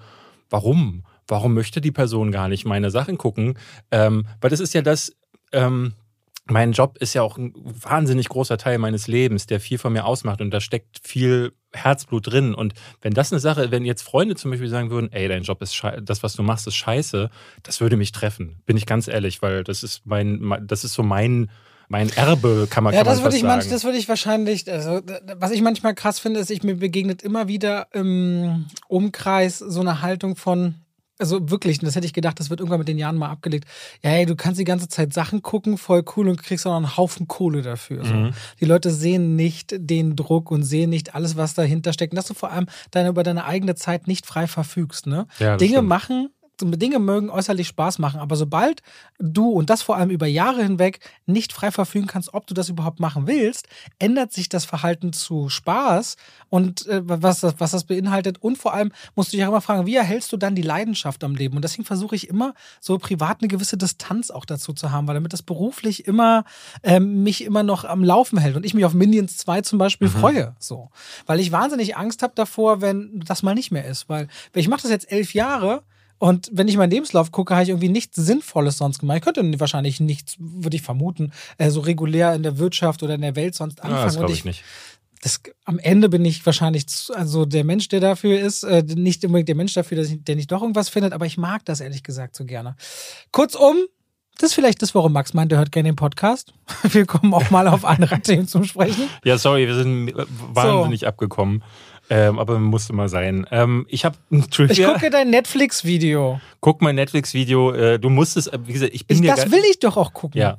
warum? Warum möchte die Person gar nicht meine Sachen gucken? Ähm, weil das ist ja das, ähm, mein Job ist ja auch ein wahnsinnig großer Teil meines Lebens, der viel von mir ausmacht und da steckt viel Herzblut drin. Und wenn das eine Sache, wenn jetzt Freunde zum Beispiel sagen würden, ey, dein Job ist scheiße, das, was du machst, ist scheiße, das würde mich treffen. Bin ich ganz ehrlich, weil das ist mein, das ist so mein, mein Erbe, kann man, ja, kann das man würde ich manch, Das würde ich wahrscheinlich, also, was ich manchmal krass finde, ist, ich mir begegnet immer wieder im Umkreis so eine Haltung von, also wirklich, das hätte ich gedacht, das wird irgendwann mit den Jahren mal abgelegt. Ja, hey, du kannst die ganze Zeit Sachen gucken, voll cool und kriegst auch noch einen Haufen Kohle dafür. So. Mhm. Die Leute sehen nicht den Druck und sehen nicht alles, was dahinter steckt. Und dass du vor allem deine, über deine eigene Zeit nicht frei verfügst. Ne? Ja, Dinge stimmt. machen, Dinge mögen äußerlich Spaß machen, aber sobald du und das vor allem über Jahre hinweg nicht frei verfügen kannst, ob du das überhaupt machen willst, ändert sich das Verhalten zu Spaß und äh, was, das, was das beinhaltet. Und vor allem musst du dich auch immer fragen, wie erhältst du dann die Leidenschaft am Leben? Und deswegen versuche ich immer so privat eine gewisse Distanz auch dazu zu haben, weil damit das beruflich immer äh, mich immer noch am Laufen hält und ich mich auf Minions 2 zum Beispiel mhm. freue. So. Weil ich wahnsinnig Angst habe davor, wenn das mal nicht mehr ist. Weil ich mache das jetzt elf Jahre und wenn ich meinen Lebenslauf gucke, habe ich irgendwie nichts Sinnvolles sonst gemacht. Ich könnte wahrscheinlich nichts, würde ich vermuten, äh, so regulär in der Wirtschaft oder in der Welt sonst anfangen. Ja, das glaube ich, ich, nicht. Das, am Ende bin ich wahrscheinlich also der Mensch, der dafür ist, äh, nicht unbedingt der Mensch dafür, ich, der nicht doch irgendwas findet, aber ich mag das ehrlich gesagt so gerne. Kurzum, das ist vielleicht das, warum Max meint, er hört gerne den Podcast. Wir kommen auch mal auf andere Themen zum Sprechen. Ja, sorry, wir sind wahnsinnig so. abgekommen. Ähm, aber musste mal sein. Ähm, ich habe ein Trivia. Ich gucke dein Netflix-Video. Guck mein Netflix-Video. Äh, du musstest, wie gesagt, ich bin ich, Das will ich doch auch gucken. Ja.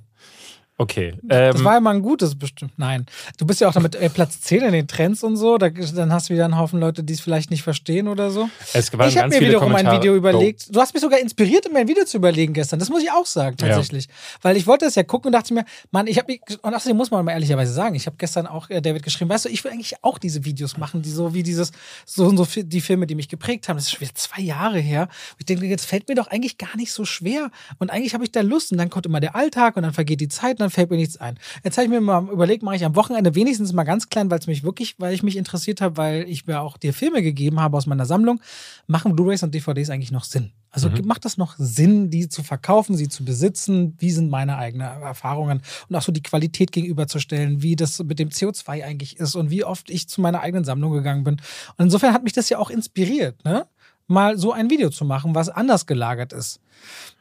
Okay. Ähm, das war ja mal ein gutes bestimmt. Nein. Du bist ja auch damit äh, Platz 10 in den Trends und so. Da, dann hast du wieder einen Haufen Leute, die es vielleicht nicht verstehen oder so. Es waren ich habe mir wiederum Kommentare. ein Video überlegt. Du hast mich sogar inspiriert, mir ein Video zu überlegen gestern. Das muss ich auch sagen, tatsächlich. Ja. Weil ich wollte das ja gucken und dachte mir, Mann, ich habe mich, und außerdem muss man mal ehrlicherweise sagen, ich habe gestern auch äh, David geschrieben, weißt du, ich will eigentlich auch diese Videos machen, die so wie dieses, so und so die Filme, die mich geprägt haben. Das ist schon wieder zwei Jahre her. Ich denke, jetzt fällt mir doch eigentlich gar nicht so schwer. Und eigentlich habe ich da Lust. Und dann kommt immer der Alltag und dann vergeht die Zeit und dann fällt mir nichts ein. Jetzt habe ich mir mal überlegt, mache ich am Wochenende wenigstens mal ganz klein, weil es mich wirklich, weil ich mich interessiert habe, weil ich mir auch dir Filme gegeben habe aus meiner Sammlung. Machen Blu-rays und DVDs eigentlich noch Sinn? Also mhm. macht das noch Sinn, die zu verkaufen, sie zu besitzen? Wie sind meine eigenen Erfahrungen? Und auch so die Qualität gegenüberzustellen, wie das mit dem CO2 eigentlich ist und wie oft ich zu meiner eigenen Sammlung gegangen bin. Und insofern hat mich das ja auch inspiriert, ne? Mal so ein Video zu machen, was anders gelagert ist.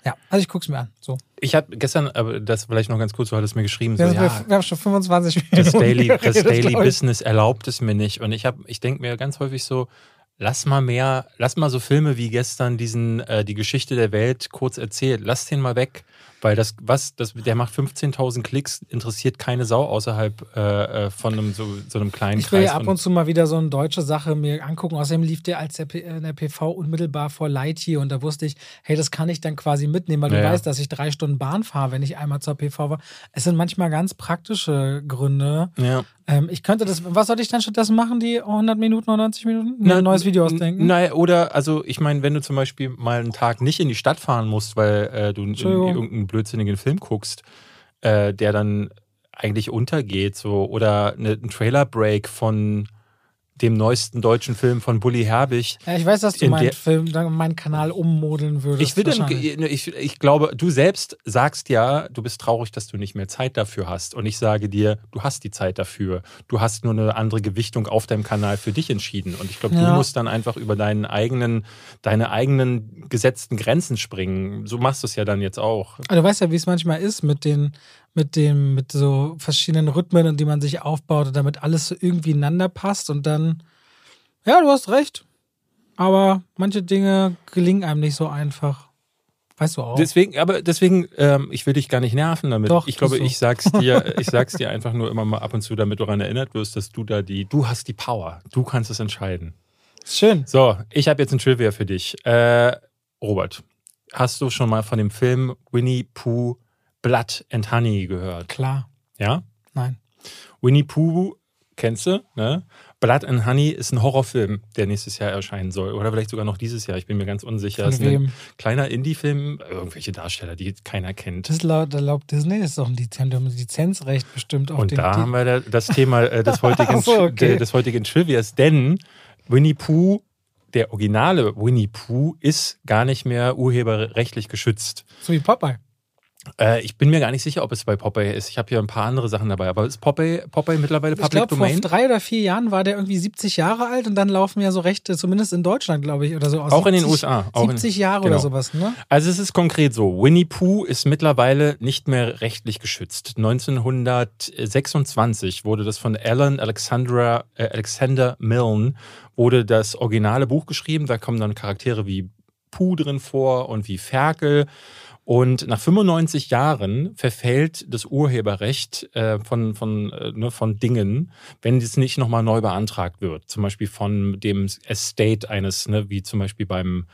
Ja, also ich gucke es mir an. So. Ich habe gestern, aber das vielleicht noch ganz kurz, du hattest mir geschrieben, wir, so, ja, wir haben schon 25 Minuten. Das Daily, das Daily Business erlaubt es mir nicht. Und ich habe, ich denke mir ganz häufig so, lass mal mehr, lass mal so Filme wie gestern diesen, äh, die Geschichte der Welt kurz erzählt, lass den mal weg. Weil das, was, das, der macht 15.000 Klicks, interessiert keine Sau außerhalb äh, äh, von einem, so, so einem kleinen Ich will ja ab und zu mal wieder so eine deutsche Sache mir angucken. Außerdem lief der als der, äh, der PV unmittelbar vor Lightyear und da wusste ich, hey, das kann ich dann quasi mitnehmen, weil du ja, weißt, dass ich drei Stunden Bahn fahre, wenn ich einmal zur PV war. Es sind manchmal ganz praktische Gründe. Ja. Ähm, ich könnte das, was soll ich dann stattdessen machen, die 100 Minuten oder 90 Minuten? Na, ein neues Video ausdenken? Nein, oder, also ich meine, wenn du zum Beispiel mal einen Tag nicht in die Stadt fahren musst, weil äh, du irgendeinen blödsinnigen Film guckst, äh, der dann eigentlich untergeht, so oder eine, ein Trailer-Break von dem neuesten deutschen Film von Bully Herbig. Ja, ich weiß, dass du In meinen Film, meinen Kanal ummodeln würdest. Ich, will dann, wahrscheinlich. ich, ich glaube, du selbst sagst ja, du bist traurig, dass du nicht mehr Zeit dafür hast. Und ich sage dir, du hast die Zeit dafür. Du hast nur eine andere Gewichtung auf deinem Kanal für dich entschieden. Und ich glaube, du Ja. musst dann einfach über deinen eigenen, deine eigenen gesetzten Grenzen springen. So machst du es ja dann jetzt auch. Aber du weißt ja, wie es manchmal ist mit den, mit dem, mit so verschiedenen Rhythmen, die man sich aufbaut, und damit alles so irgendwie ineinander passt und dann, ja, du hast recht. Aber manche Dinge gelingen einem nicht so einfach. Weißt du auch. Deswegen, aber deswegen, ähm, ich will dich gar nicht nerven damit. Doch, ich glaube, du. ich sag's dir, ich sag's dir einfach nur immer mal ab und zu, damit du daran erinnert wirst, dass du da die, du hast die Power. Du kannst es entscheiden. Schön. So, ich habe jetzt ein Trivia für dich. Äh, Robert, hast du schon mal von dem Film Winnie Pooh Blood and Honey gehört? Klar. Ja? Nein. Winnie Pooh kennst du, ne? Blood and Honey ist ein Horrorfilm, der nächstes Jahr erscheinen soll. Oder vielleicht sogar noch dieses Jahr. Ich bin mir ganz unsicher. Von ist ein wem? kleiner Indie-Film, irgendwelche Darsteller, die keiner kennt. Das laut, laut Disney ist doch ein Lizenzrecht bestimmt auf Und den da haben wir da- das Thema äh, des heutigen, so, okay. des heutigen Trivias, denn Winnie Pooh, der originale Winnie Pooh, ist gar nicht mehr urheberrechtlich geschützt. So wie Popeye. Äh, ich bin mir gar nicht sicher, ob es bei Popeye ist. Ich habe hier ein paar andere Sachen dabei, aber ist Popeye, Popeye mittlerweile Ich Public glaube, vor Domain? drei oder vier Jahren war der irgendwie 70 Jahre alt und dann laufen ja so Rechte, zumindest in Deutschland, glaube ich, oder so aus. Auch in den 70 USA. Auch in- 70 Jahre genau. oder sowas, ne? Also es ist konkret so, Winnie Pooh ist mittlerweile nicht mehr rechtlich geschützt. 1926 wurde das von Alan Alexandra, äh, Alexander Milne, wurde das originale Buch geschrieben. Da kommen dann Charaktere wie Pooh drin vor und wie Ferkel. Und nach 95 Jahren verfällt das Urheberrecht äh, von, von, äh, ne, von Dingen, wenn es nicht nochmal neu beantragt wird. Zum Beispiel von dem Estate eines, ne, wie zum Beispiel beim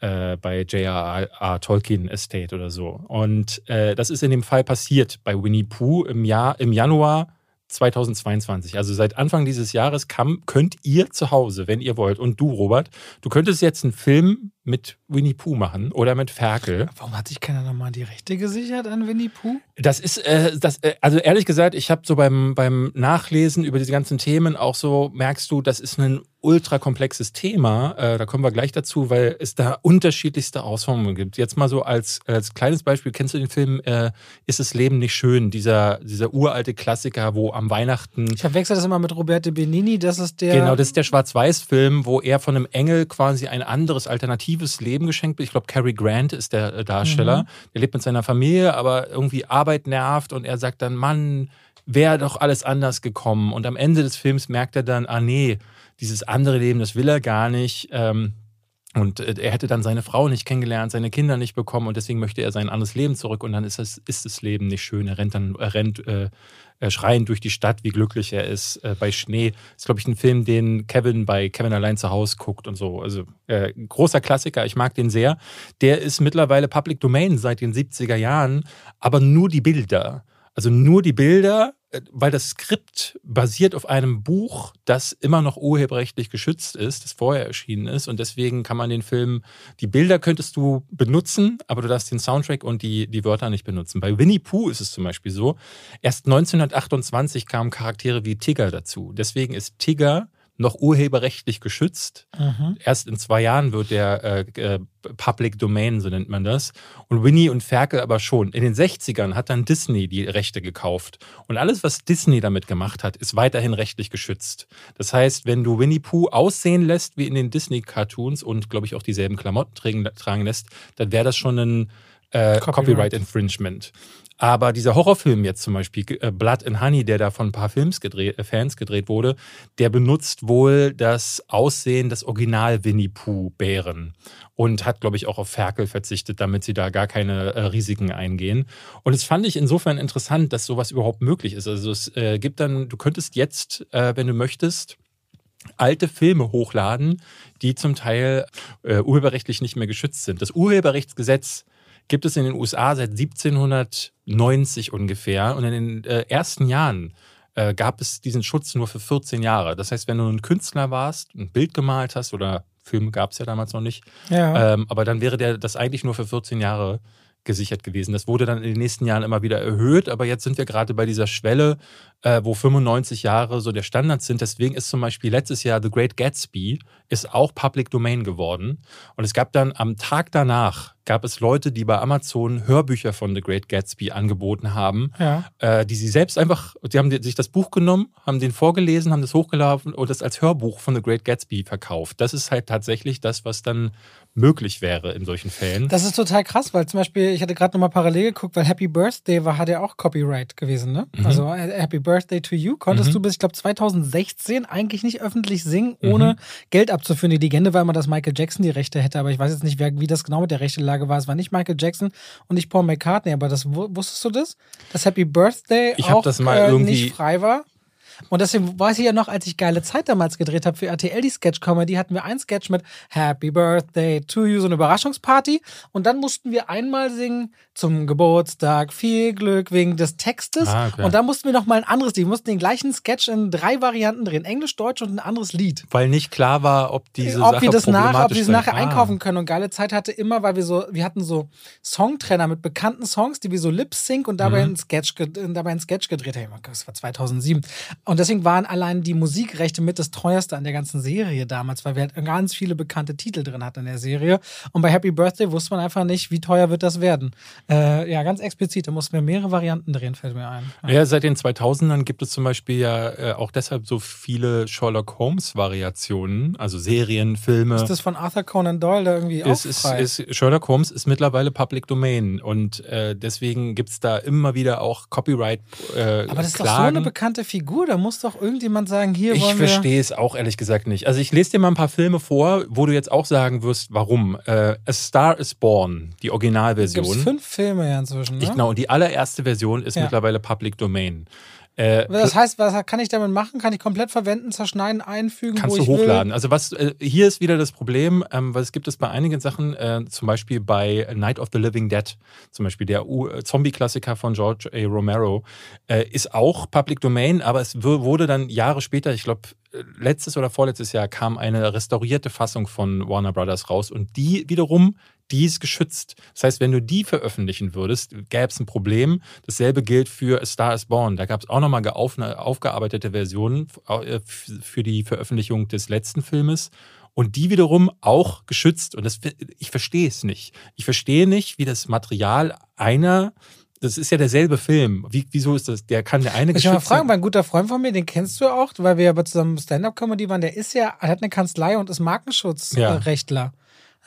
äh, bei J.R.R. Tolkien Estate oder so. Und äh, das ist in dem Fall passiert bei Winnie Pooh im Jahr, im Januar 2022. Also seit Anfang dieses Jahres kann, könnt ihr zu Hause, wenn ihr wollt, und du, Robert, du könntest jetzt einen Film mit Winnie Pooh machen oder mit Ferkel. Warum hat sich keiner nochmal die Rechte gesichert an Winnie Pooh? Das ist, äh, das, äh, also ehrlich gesagt, ich habe so beim, beim Nachlesen über diese ganzen Themen auch so, merkst du, das ist ein ultra komplexes Thema. Äh, da kommen wir gleich dazu, weil es da unterschiedlichste Ausformungen gibt. Jetzt mal so als, als kleines Beispiel, kennst du den Film äh, Ist das Leben nicht schön? Dieser, dieser uralte Klassiker, wo am Weihnachten Ich verwechsel das immer mit Roberto Benini, das ist der. Genau, das ist der Schwarz-Weiß-Film, wo er von einem Engel quasi ein anderes, alternatives Leben geschenkt wird. Ich glaube, Cary Grant ist der äh, Darsteller. Der lebt mit seiner Familie, aber irgendwie Arbeit nervt und er sagt dann, Mann, wäre doch alles anders gekommen. Und am Ende des Films merkt er dann, ah nee, dieses andere Leben, das will er gar nicht. Ähm, und äh, er hätte dann seine Frau nicht kennengelernt, seine Kinder nicht bekommen und deswegen möchte er sein anderes Leben zurück und dann ist das, ist das Leben nicht schön. Er rennt dann, er rennt äh, äh, schreiend durch die Stadt, wie glücklich er ist äh, bei Schnee. Das ist, glaube ich, ein Film, den Kevin bei Kevin allein zu Hause guckt und so. Also äh, großer Klassiker, ich mag den sehr. Der ist mittlerweile Public Domain seit den 70er Jahren, aber nur die Bilder. Also nur die Bilder, weil das Skript basiert auf einem Buch, das immer noch urheberrechtlich geschützt ist, das vorher erschienen ist. Und deswegen kann man den Film, die Bilder könntest du benutzen, aber du darfst den Soundtrack und die, die Wörter nicht benutzen. Bei Winnie Pooh ist es zum Beispiel so, erst 1928 kamen Charaktere wie Tigger dazu. Deswegen ist Tigger noch urheberrechtlich geschützt. Mhm. Erst in zwei Jahren wird der äh, äh, Public Domain, so nennt man das. Und Winnie und Ferkel aber schon. In den 60ern hat dann Disney die Rechte gekauft. Und alles, was Disney damit gemacht hat, ist weiterhin rechtlich geschützt. Das heißt, wenn du Winnie Pooh aussehen lässt wie in den Disney-Cartoons und, glaube ich, auch dieselben Klamotten tragen, tragen lässt, dann wäre das schon ein äh, Copyright. Copyright Infringement. Aber dieser Horrorfilm jetzt zum Beispiel, äh, Blood and Honey, der da von ein paar Films gedreht, äh, Fans gedreht wurde, der benutzt wohl das Aussehen des Original Winnie Pooh Bären und hat, glaube ich, auch auf Ferkel verzichtet, damit sie da gar keine äh, Risiken eingehen. Und das fand ich insofern interessant, dass sowas überhaupt möglich ist. Also es äh, gibt dann, du könntest jetzt, äh, wenn du möchtest, alte Filme hochladen, die zum Teil äh, urheberrechtlich nicht mehr geschützt sind. Das Urheberrechtsgesetz gibt es in den USA seit 1790 ungefähr. Und in den äh, ersten Jahren äh, gab es diesen Schutz nur für 14 Jahre. Das heißt, wenn du ein Künstler warst, ein Bild gemalt hast oder Filme gab es ja damals noch nicht, Ja. ähm, aber dann wäre der das eigentlich nur für 14 Jahre gesichert gewesen. Das wurde dann in den nächsten Jahren immer wieder erhöht, aber jetzt sind wir gerade bei dieser Schwelle, äh, wo 95 Jahre so der Standard sind. Deswegen ist zum Beispiel letztes Jahr The Great Gatsby ist auch Public Domain geworden. Und es gab dann am Tag danach gab es Leute, die bei Amazon Hörbücher von The Great Gatsby angeboten haben, Ja. äh, die sie selbst einfach, die haben sich das Buch genommen, haben den vorgelesen, haben das hochgeladen und das als Hörbuch von The Great Gatsby verkauft. Das ist halt tatsächlich das, was dann möglich wäre in solchen Fällen. Das ist total krass, weil zum Beispiel, ich hatte gerade nochmal parallel geguckt, weil Happy Birthday war, hat ja auch Copyright gewesen, ne? Mhm. Also äh, Happy Birthday to You konntest Mhm. du bis, ich glaube, 2016 eigentlich nicht öffentlich singen, ohne Geld abzuführen. Die Legende war immer, dass Michael Jackson die Rechte hätte, aber ich weiß jetzt nicht, wer, wie das genau mit der Rechtelage war. Es war nicht Michael Jackson und nicht Paul McCartney, aber das wu- wusstest du das? Dass Happy Birthday Ich auch das mal äh, irgendwie- nicht frei war? Und deswegen weiß ich ja noch, als ich geile Zeit damals gedreht habe für RTL, die Sketch-Comedy, hatten wir einen Sketch mit Happy Birthday to you, so eine Überraschungsparty. Und dann mussten wir einmal singen zum Geburtstag, viel Glück wegen des Textes. Ah, okay. Und dann mussten wir noch mal ein anderes Lied. Wir mussten den gleichen Sketch in drei Varianten drehen. Englisch, Deutsch und ein anderes Lied. Weil nicht klar war, ob diese ob Sache wir das nach, ob wir sei. nachher Ah. einkaufen können. Und geile Zeit hatte immer, weil wir so, wir hatten so Songtrainer mit bekannten Songs, die wir so lip sync und dabei, Mhm. einen Sketch, ge- dabei einen Sketch gedreht haben. Das war 2007. Und deswegen waren allein die Musikrechte mit das teuerste an der ganzen Serie damals, weil wir halt ganz viele bekannte Titel drin hatten in der Serie. Und bei Happy Birthday wusste man einfach nicht, wie teuer wird das werden. Äh, ja, ganz explizit. Da mussten wir mehrere Varianten drehen, fällt mir ein. Ja. Ja, seit den 2000ern gibt es zum Beispiel ja äh, auch deshalb so viele Sherlock Holmes-Variationen, also Serien, Filme. Ist das von Arthur Conan Doyle da irgendwie auch ist, ist, frei? ist, Sherlock Holmes ist mittlerweile Public Domain und äh, deswegen gibt es da immer wieder auch Copyright äh, Aber das ist doch so Klagen. eine bekannte Figur. Da muss doch irgendjemand sagen, hier Ich wollen wir... verstehe es auch ehrlich gesagt nicht. Also ich lese dir mal ein paar Filme vor, wo du jetzt auch sagen wirst, warum. Äh, A Star is Born, die Originalversion. fünf Filme ja inzwischen, ne? Ich, genau, und die allererste Version ist Ja. mittlerweile Public Domain. Äh, Das heißt, was kann ich damit machen? Kann ich komplett verwenden, zerschneiden, einfügen, Kannst du hochladen. Also was äh, hier ist wieder das Problem, ähm, weil es gibt es bei einigen Sachen, äh, zum Beispiel bei Night of the Living Dead, zum Beispiel der äh, Zombie-Klassiker von George A. Romero, äh, ist auch Public Domain, aber es wurde dann Jahre später, ich glaube letztes oder vorletztes Jahr, kam eine restaurierte Fassung von Warner Brothers raus und die wiederum, die ist geschützt. Das heißt, wenn du die veröffentlichen würdest, gäbe es ein Problem. Dasselbe gilt für A Star is Born. Da gab es auch nochmal aufgearbeitete Versionen äh, für die Veröffentlichung des letzten Filmes. Und die wiederum auch geschützt. Und das, ich verstehe es nicht. Ich verstehe nicht, wie das Material einer, das ist ja derselbe Film. Wie, wieso ist das? Der kann der eine Ich will mal geschützt fragen, weil ein guter Freund von mir, den kennst du auch, weil wir ja zusammen Stand-Up-Comedy waren, der ist ja, er hat eine Kanzlei und ist Ja. Markenschutzrechtler. Ja,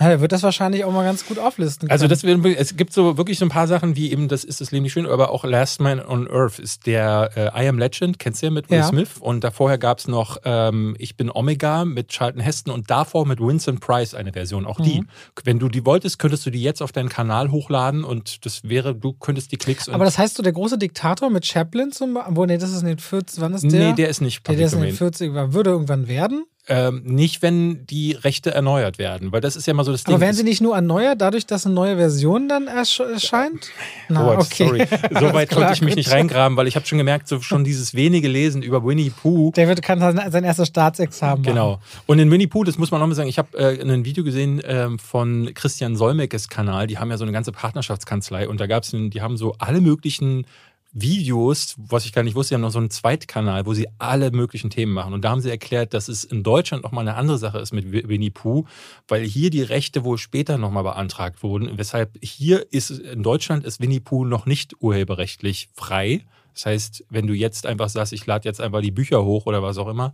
der wird das wahrscheinlich auch mal ganz gut auflisten können. Also das wird, es gibt so wirklich so ein paar Sachen wie eben, das ist das Leben nicht schön, aber auch Last Man on Earth ist der äh, I Am Legend, kennst du ja mit Will Ja. Smith und davorher gab es noch ähm, Ich bin Omega mit Charlton Heston und davor mit Vincent Price eine Version, auch die. Mhm. Wenn du die wolltest, könntest du die jetzt auf deinen Kanal hochladen und das wäre, du könntest die Klicks und Aber das heißt so, der große Diktator mit Chaplin zum Beispiel, wo, nee, das ist in den 40, wann ist der? Nee, der ist nicht der, Public der ist in den Domain. 40 war, würde irgendwann werden. Ähm, nicht, wenn die Rechte erneuert werden, weil das ist ja mal so das Ding. Aber werden sie nicht nur erneuert, dadurch, dass eine neue Version dann ersch erscheint? Na, Oh, okay. sorry. So weit klar, konnte ich mich nicht reingraben, weil ich habe schon gemerkt, so schon dieses wenige Lesen über Winnie Pooh. David kann sein, sein erstes Staatsexamen machen. Genau. Und in Winnie Pooh, das muss man nochmal sagen, ich habe äh, ein Video gesehen ähm, von Christian Solmecke's Kanal, die haben ja so eine ganze Partnerschaftskanzlei und da gab es, die haben so alle möglichen Videos, was ich gar nicht wusste, die haben noch so einen Zweitkanal, wo sie alle möglichen Themen machen. Und da haben sie erklärt, dass es in Deutschland nochmal eine andere Sache ist mit Winnie Pooh, weil hier die Rechte wohl später nochmal beantragt wurden. Weshalb hier ist, in Deutschland ist Winnie Pooh noch nicht urheberrechtlich frei. Das heißt, wenn du jetzt einfach sagst, ich lade jetzt einfach die Bücher hoch oder was auch immer,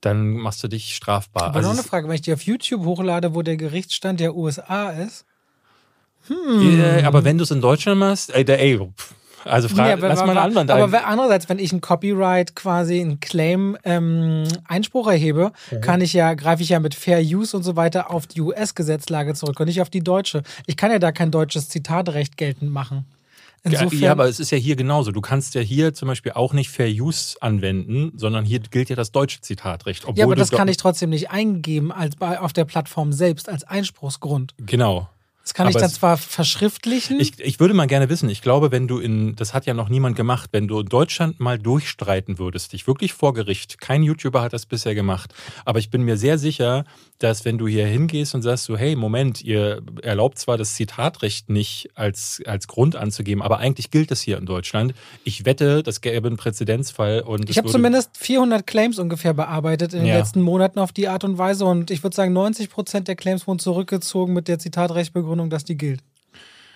dann machst du dich strafbar. Aber noch Also eine Frage, wenn ich die auf YouTube hochlade, wo der Gerichtsstand der USA ist. es- äh, aber wenn du es in Deutschland machst, ey, der, ey pff, also frag, aber- lass mal einen aber- anderen Aber ein. wer- andererseits, wenn ich ein Copyright quasi einen Claim ähm, Einspruch erhebe, kann ich ja, greife ich ja mit Fair Use und so weiter auf die US-Gesetzlage zurück und nicht auf die deutsche. Ich kann ja da kein deutsches Zitatrecht geltend machen. Insofern, ja, aber es ist ja hier genauso. Du kannst ja hier zum Beispiel auch nicht Fair Use anwenden, sondern hier gilt ja das deutsche Zitatrecht. Ja, aber das kann ich trotzdem nicht eingeben als bei, auf der Plattform selbst als Einspruchsgrund. Genau. Das kann ich Aber dann es- zwar verschriftlichen. Ich, ich würde mal gerne wissen, ich glaube, wenn du in, das hat ja noch niemand gemacht, wenn du in Deutschland mal durchstreiten würdest, dich wirklich vor Gericht, kein YouTuber hat das bisher gemacht, aber ich bin mir sehr sicher, dass wenn du hier hingehst und sagst so, hey, Moment, ihr erlaubt zwar das Zitatrecht nicht als, als Grund anzugeben, aber eigentlich gilt das hier in Deutschland. Ich wette, das gäbe einen Präzedenzfall und ich habe zumindest 400 Claims ungefähr bearbeitet in den Ja. letzten Monaten auf die Art und Weise und ich würde sagen, 90 Prozent der Claims wurden zurückgezogen mit der Zitatrechtbegründung, dass die gilt.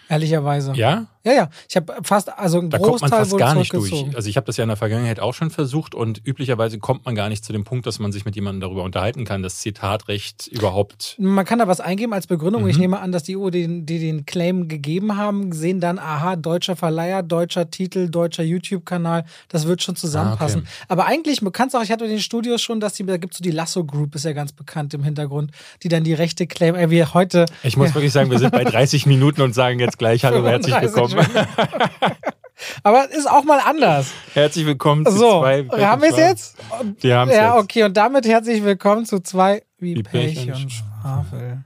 Ehrlicherweise. Ja? Ja, ja. Ich habe fast, also ein Da kommt man Großteil fast gar nicht durch. Also ich habe das ja in der Vergangenheit auch schon versucht und üblicherweise kommt man gar nicht zu dem Punkt, dass man sich mit jemandem darüber unterhalten kann, das Zitatrecht überhaupt. Man kann da was eingeben als Begründung. Mhm. Ich nehme an, dass die EU, die, die den Claim gegeben haben, sehen dann, aha, deutscher Verleiher, deutscher Titel, deutscher YouTube-Kanal, das wird schon zusammenpassen. Ah, Aber eigentlich, man kann es auch, ich hatte in den Studios schon, dass die, da gibt es so die Lasso Group, ist ja ganz bekannt im Hintergrund, die dann die Rechte claimen. Äh, wie heute. Ich muss wirklich sagen, wir sind bei 30 Minuten und sagen jetzt gleich Hallo, herzlich 35 willkommen. Aber es ist auch mal anders. Herzlich willkommen zu So, zwei. haben wir es jetzt? Wir haben es Ja, jetzt. okay. Und damit herzlich willkommen zu zwei wie, Wie Pech Pech und Schwafel.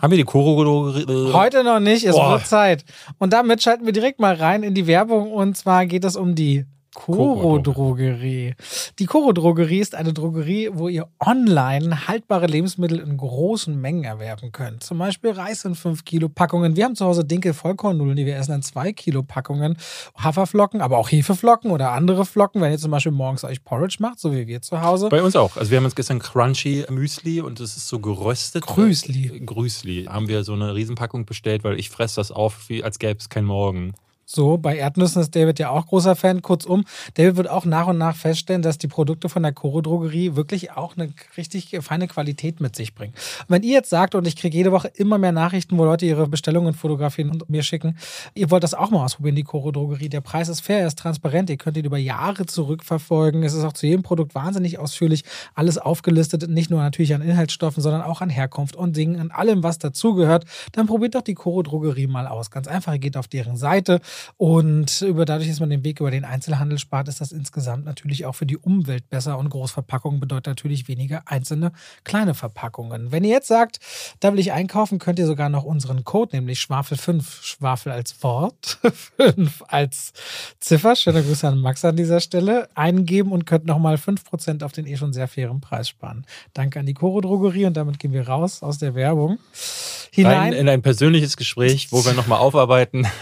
Haben wir die Koro Heute noch nicht, es Boah. wird Zeit. Und damit schalten wir direkt mal rein in die Werbung und zwar geht es um die Koro-Drogerie. Die Koro-Drogerie ist eine Drogerie, wo ihr online haltbare Lebensmittel in großen Mengen erwerben könnt. Zum Beispiel Reis in 5 Kilo Packungen. Wir haben zu Hause Dinkel-Vollkornnudeln, die wir essen in 2 Kilo Packungen. Haferflocken, aber auch Hefeflocken oder andere Flocken, wenn ihr zum Beispiel morgens euch Porridge macht, so wie wir zu Hause. Bei uns auch. Also wir haben uns gestern Crunchy Müsli und das ist so geröstet. Grüßli. Grüßli. Haben wir so eine Riesenpackung bestellt, weil ich fresse das auf, wie als gäbe es kein Morgen. So, bei Erdnüssen ist David ja auch großer Fan. Kurzum, David wird auch nach und nach feststellen, dass die Produkte von der Koro-Drogerie wirklich auch eine richtig feine Qualität mit sich bringen. Und wenn ihr jetzt sagt, und ich kriege jede Woche immer mehr Nachrichten, wo Leute ihre Bestellungen fotografieren und mir schicken, ihr wollt das auch mal ausprobieren, die Koro-Drogerie. Der Preis ist fair, er ist transparent, ihr könnt ihn über Jahre zurückverfolgen. Es ist auch zu jedem Produkt wahnsinnig ausführlich alles aufgelistet, nicht nur natürlich an Inhaltsstoffen, sondern auch an Herkunft und Dingen, an allem, was dazugehört. Dann probiert doch die Koro-Drogerie mal aus. Ganz einfach, ihr geht auf deren Seite und über, dadurch, dass man den Weg über den Einzelhandel spart, ist das insgesamt natürlich auch für die Umwelt besser. Und Großverpackungen bedeutet natürlich weniger einzelne kleine Verpackungen. Wenn ihr jetzt sagt, da will ich einkaufen, könnt ihr sogar noch unseren Code, nämlich Schwafel 5, Schwafel als Wort, 5 als Ziffer, schöne Grüße an Max an dieser Stelle, eingeben und könnt nochmal 5% auf den eh schon sehr fairen Preis sparen. Danke an die Koro Drogerie und damit gehen wir raus aus der Werbung. Hinein. Rein in ein persönliches Gespräch, wo wir nochmal aufarbeiten.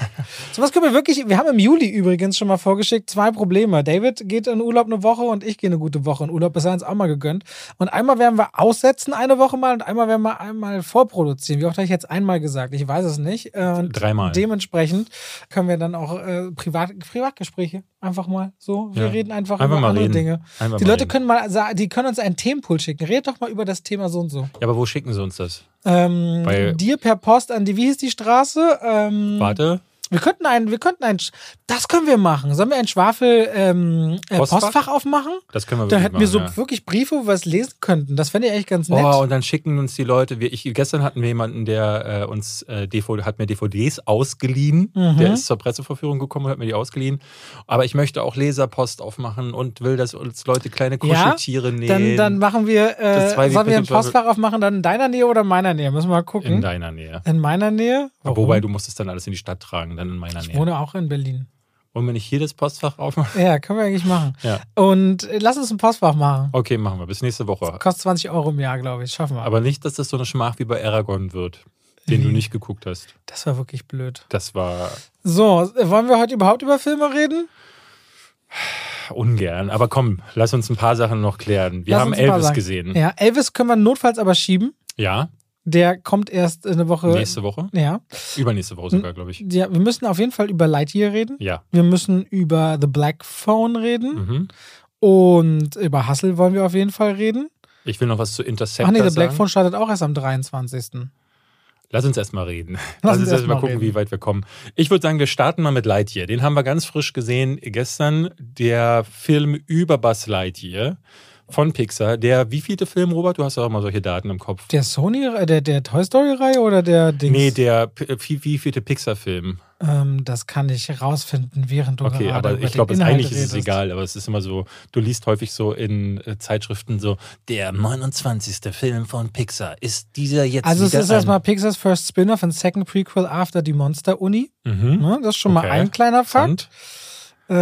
So was können wir wirklich, wir haben im Juli übrigens schon mal vorgeschickt, zwei Probleme. David geht in Urlaub eine Woche und ich gehe eine gute Woche in Urlaub, ist uns auch mal gegönnt. Und einmal werden wir aussetzen eine Woche mal und einmal werden wir einmal vorproduzieren. Wie oft habe ich jetzt einmal gesagt? Ich weiß es nicht. Und Dreimal. Dementsprechend können wir dann auch äh, Privat, Privatgespräche einfach mal so. Wir Ja. reden einfach, Einfach über mal andere reden. Dinge. Einfach die Leute reden. können mal, die können uns einen Themenpool schicken. Redet doch mal über das Thema so und so. Ja, aber wo schicken sie uns das? Ähm, Bei- dir per Post an die, wie hieß die Straße? Ähm, Warte. Wir könnten ein, wir könnten ein, das können wir machen. Sollen wir ein Schwafel ähm, äh, Postfach? Postfach? aufmachen? Das können wir Da wirklich hätten wir so ja. wirklich Briefe, wo wir es lesen könnten. Das fände ich eigentlich ganz nett. Oh, und dann schicken uns die Leute. Wir, ich, gestern hatten wir jemanden, der äh, uns äh, DVD, hat mir DVDs ausgeliehen. Mhm. Der ist zur Presseverführung gekommen und hat mir die ausgeliehen. Aber ich möchte auch Leserpost aufmachen und will, dass uns Leute kleine Ja, Kuscheltiere nähen. dann, dann machen wir, äh, sollen wir ein Postfach aufmachen, dann in deiner Nähe oder in meiner Nähe? Müssen wir mal gucken. in deiner Nähe. In meiner Nähe? Warum? Wobei du musst es dann alles in die Stadt tragen, dann in meiner ich Nähe. wohne auch in Berlin. Wollen wir nicht hier das Postfach aufmachen? Ja, können wir eigentlich machen. Ja. Und äh, lass uns ein Postfach machen. Okay, machen wir. Bis nächste Woche. Kostet 20 Euro im Jahr, glaube ich. Schaffen wir. Aber nicht, dass das so eine Schmach wie bei Aragon wird, den du nicht geguckt hast. das war wirklich blöd. Das war So, äh, wollen wir heute überhaupt über Filme reden? ungern. Aber komm, lass uns ein paar Sachen noch klären. Wir Lass haben Elvis gesehen. Ja, Elvis können wir notfalls aber schieben. Ja, Der kommt erst eine Woche. nächste Woche. Ja. Übernächste Woche sogar, glaube ich. ja, wir müssen auf jeden Fall über Lightyear reden. Ja. Wir müssen über The Black Phone reden. Mhm. Und über Hustle wollen wir auf jeden Fall reden. Ich will noch was zu Interceptor Ach nee, The Black sagen. Phone startet auch erst am 23. Lass uns erstmal reden. Lass Lass uns erst erstmal mal gucken, reden. wie weit wir kommen. Ich würde sagen, wir starten mal mit Lightyear. Den haben wir ganz frisch gesehen gestern. Der Film über Buzz Lightyear von Pixar. Der wievielte Film, Robert? Du hast ja auch immer solche Daten im Kopf. Der Sony, äh, der, der Toy Story-Reihe oder der Dings? Nee, der äh, wie, wievielte Pixar-Film? Ähm, das kann ich rausfinden, während du Okay, aber ich glaube, eigentlich ist es redest. egal, aber es ist immer so, du liest häufig so in äh, Zeitschriften so, der 29. Film von Pixar ist dieser jetzt Also es ist erstmal Pixars First Spin-off und Second Prequel after die Monster-Uni. mhm. Ne? Das ist schon mal Okay. ein kleiner Fakt. Äh,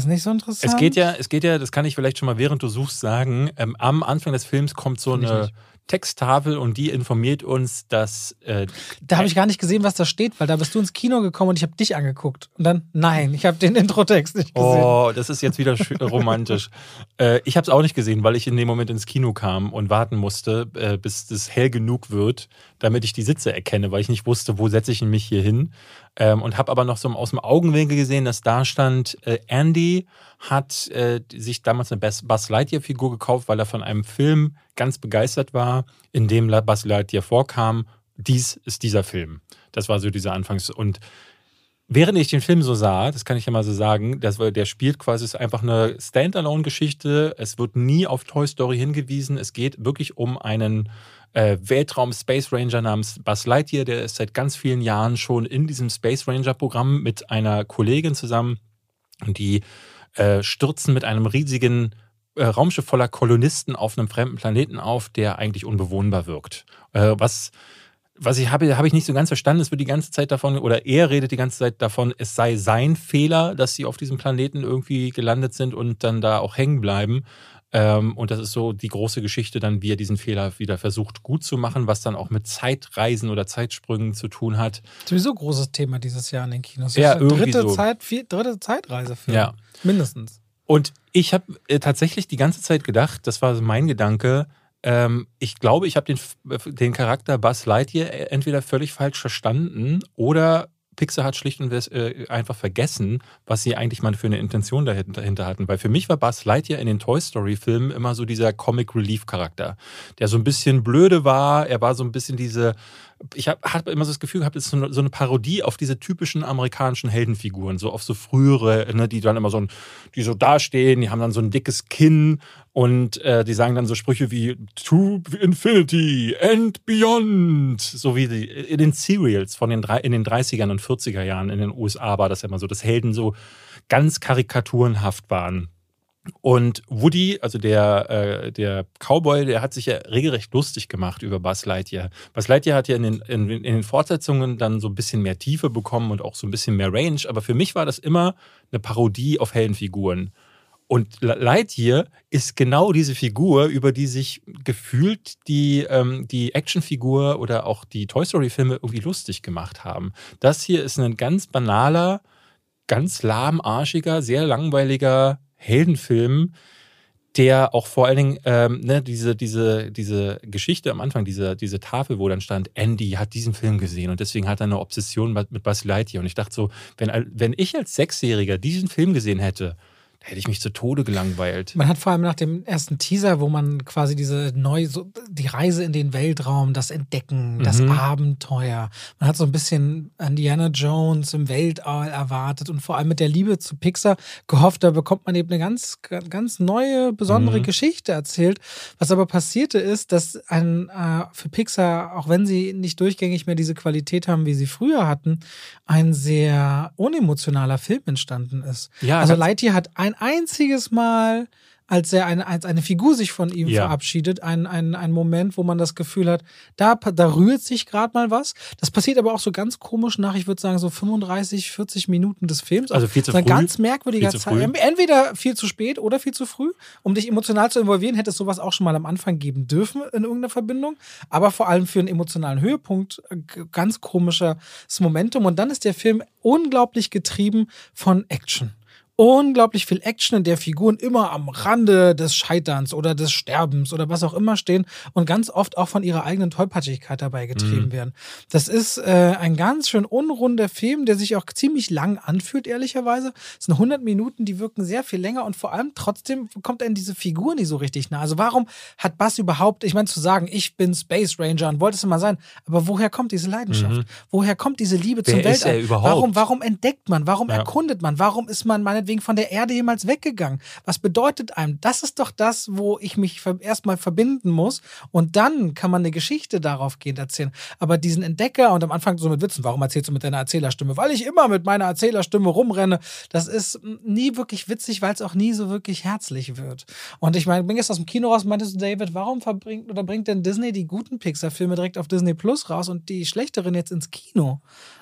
das nicht so interessant. es geht ja, es geht ja, das kann ich vielleicht schon mal während du suchst sagen, ähm, am Anfang des Films kommt so eine. Texttafel und die informiert uns, dass äh, Da habe ich gar nicht gesehen, was da steht, weil da bist du ins Kino gekommen und ich habe dich angeguckt. Und dann, nein, ich habe den Introtext nicht gesehen. Oh, das ist jetzt wieder romantisch. Äh, ich habe es auch nicht gesehen, weil ich in dem Moment ins Kino kam und warten musste, äh, bis es hell genug wird, damit ich die Sitze erkenne, weil ich nicht wusste, wo setze ich mich hier hin. Ähm, und habe aber noch so aus dem Augenwinkel gesehen, dass da stand, äh, Andy hat äh, sich damals eine Buzz Lightyear-Figur gekauft, weil er von einem Film ganz begeistert war, in dem Buzz Lightyear vorkam. Dies ist dieser Film. Das war so dieser Anfangs- und Während ich den Film so sah, das kann ich ja mal so sagen, das der spielt quasi ist einfach eine Standalone-Geschichte. Es wird nie auf Toy Story hingewiesen. Es geht wirklich um einen äh, Weltraum-Space Ranger namens Buzz Lightyear. Der ist seit ganz vielen Jahren schon in diesem Space Ranger-Programm mit einer Kollegin zusammen. Und die äh, stürzen mit einem riesigen äh, Raumschiff voller Kolonisten auf einem fremden Planeten auf, der eigentlich unbewohnbar wirkt. Äh, was was ich habe, habe ich nicht so ganz verstanden. Es wird die ganze Zeit davon, oder er redet die ganze Zeit davon, es sei sein Fehler, dass sie auf diesem Planeten irgendwie gelandet sind und dann da auch hängen bleiben. Ähm, und das ist so die große Geschichte, dann, wie er diesen Fehler wieder versucht gut zu machen, was dann auch mit Zeitreisen oder Zeitsprüngen zu tun hat. Sowieso großes Thema dieses Jahr in den Kinos. Ja, Das ist der irgendwie dritte, so. Zeit, vier, dritte Zeitreisefilm. Ja. Mindestens. Und ich habe äh, tatsächlich die ganze Zeit gedacht, das war so mein Gedanke, ähm, ich glaube, ich habe den, den Charakter Buzz Lightyear äh, entweder völlig falsch verstanden oder Pixar hat schlicht und äh, einfach vergessen, was sie eigentlich mal für eine Intention dahinter, dahinter hatten. Weil für mich war Buzz Lightyear in den Toy Story-Filmen immer so dieser Comic Relief-Charakter, der so ein bisschen blöde war. Er war so ein bisschen diese. Ich habe hab immer so das Gefühl gehabt, es ist so eine, so eine Parodie auf diese typischen amerikanischen Heldenfiguren, so auf so frühere, ne, die dann immer so ein, die so dastehen, die haben dann so ein dickes Kinn und äh, die sagen dann so Sprüche wie To Infinity and Beyond, so wie die, in den Serials von den in den 30ern und 40er Jahren in den USA war das ja immer so, dass Helden so ganz karikaturenhaft waren. Und Woody, also der, äh, der Cowboy, der hat sich ja regelrecht lustig gemacht über Buzz Lightyear. Buzz Lightyear hat ja in den, in, in den Fortsetzungen dann so ein bisschen mehr Tiefe bekommen und auch so ein bisschen mehr Range. Aber für mich war das immer eine Parodie auf Heldenfiguren. Und Lightyear ist genau diese Figur, über die sich gefühlt die, ähm, die Actionfigur oder auch die Toy Story-Filme irgendwie lustig gemacht haben. Das hier ist ein ganz banaler, ganz lahmarschiger, sehr langweiliger Heldenfilm, der auch vor allen Dingen ähm, ne, diese, diese, diese Geschichte am Anfang, diese, diese Tafel, wo dann stand, Andy hat diesen Film gesehen und deswegen hat er eine Obsession mit Buzz Lightyear. Und ich dachte so, wenn, wenn ich als Sechsjähriger diesen Film gesehen hätte, da hätte ich mich zu Tode gelangweilt. Man hat vor allem nach dem ersten Teaser, wo man quasi diese neu, so, die Reise in den Weltraum, das Entdecken, das Mhm. Abenteuer. Man hat so ein bisschen Indiana Jones im Weltall erwartet und vor allem mit der Liebe zu Pixar gehofft, da bekommt man eben eine ganz, ganz neue, besondere Mhm. Geschichte erzählt. Was aber passierte ist, dass ein, äh, für Pixar, auch wenn sie nicht durchgängig mehr diese Qualität haben, wie sie früher hatten, ein sehr unemotionaler Film entstanden ist. Ja, Also Lightyear hat ein einziges Mal, als er eine, als eine Figur sich von ihm Ja. verabschiedet, ein, ein, ein Moment, wo man das Gefühl hat, da, da rührt sich gerade mal was. Das passiert aber auch so ganz komisch nach, ich würde sagen, so 35, 40 Minuten des Films. Also viel zu ein früh. ganz merkwürdiger Zeit. Entweder viel zu spät oder viel zu früh. Um dich emotional zu involvieren, hätte es sowas auch schon mal am Anfang geben dürfen in irgendeiner Verbindung. Aber vor allem für einen emotionalen Höhepunkt äh, ganz komisches Momentum. Und dann ist der Film unglaublich getrieben von Action unglaublich viel Action, in der Figuren immer am Rande des Scheiterns oder des Sterbens oder was auch immer stehen und ganz oft auch von ihrer eigenen Tollpatschigkeit dabei getrieben Mhm. werden. Das ist äh, ein ganz schön unrunder Film, der sich auch ziemlich lang anfühlt, ehrlicherweise. Es sind 100 Minuten, die wirken sehr viel länger und vor allem trotzdem kommt einem diese Figur nicht so richtig nah. Also warum hat Bass überhaupt, ich meine zu sagen, ich bin Space Ranger und wollte es immer sein, aber woher kommt diese Leidenschaft? Woher kommt diese Liebe zum Mhm. Wer ist Weltall? er? Warum, warum entdeckt man? Warum Ja. erkundet man? Warum ist man meinetwegen meinetwegen von der Erde jemals weggegangen? Was bedeutet einem? Das ist doch das, wo ich mich erstmal verbinden muss und dann kann man eine Geschichte darauf gehen erzählen. Aber diesen Entdecker und am Anfang so mit Witzen, warum erzählst du mit deiner Erzählerstimme? Weil ich immer mit meiner Erzählerstimme rumrenne. Das ist nie wirklich witzig, weil es auch nie so wirklich herzlich wird. Und ich meine, bin jetzt aus dem Kino raus, meintest du, David, warum verbringt oder bringt denn Disney die guten Pixar-Filme direkt auf Disney Plus raus und die schlechteren jetzt ins Kino?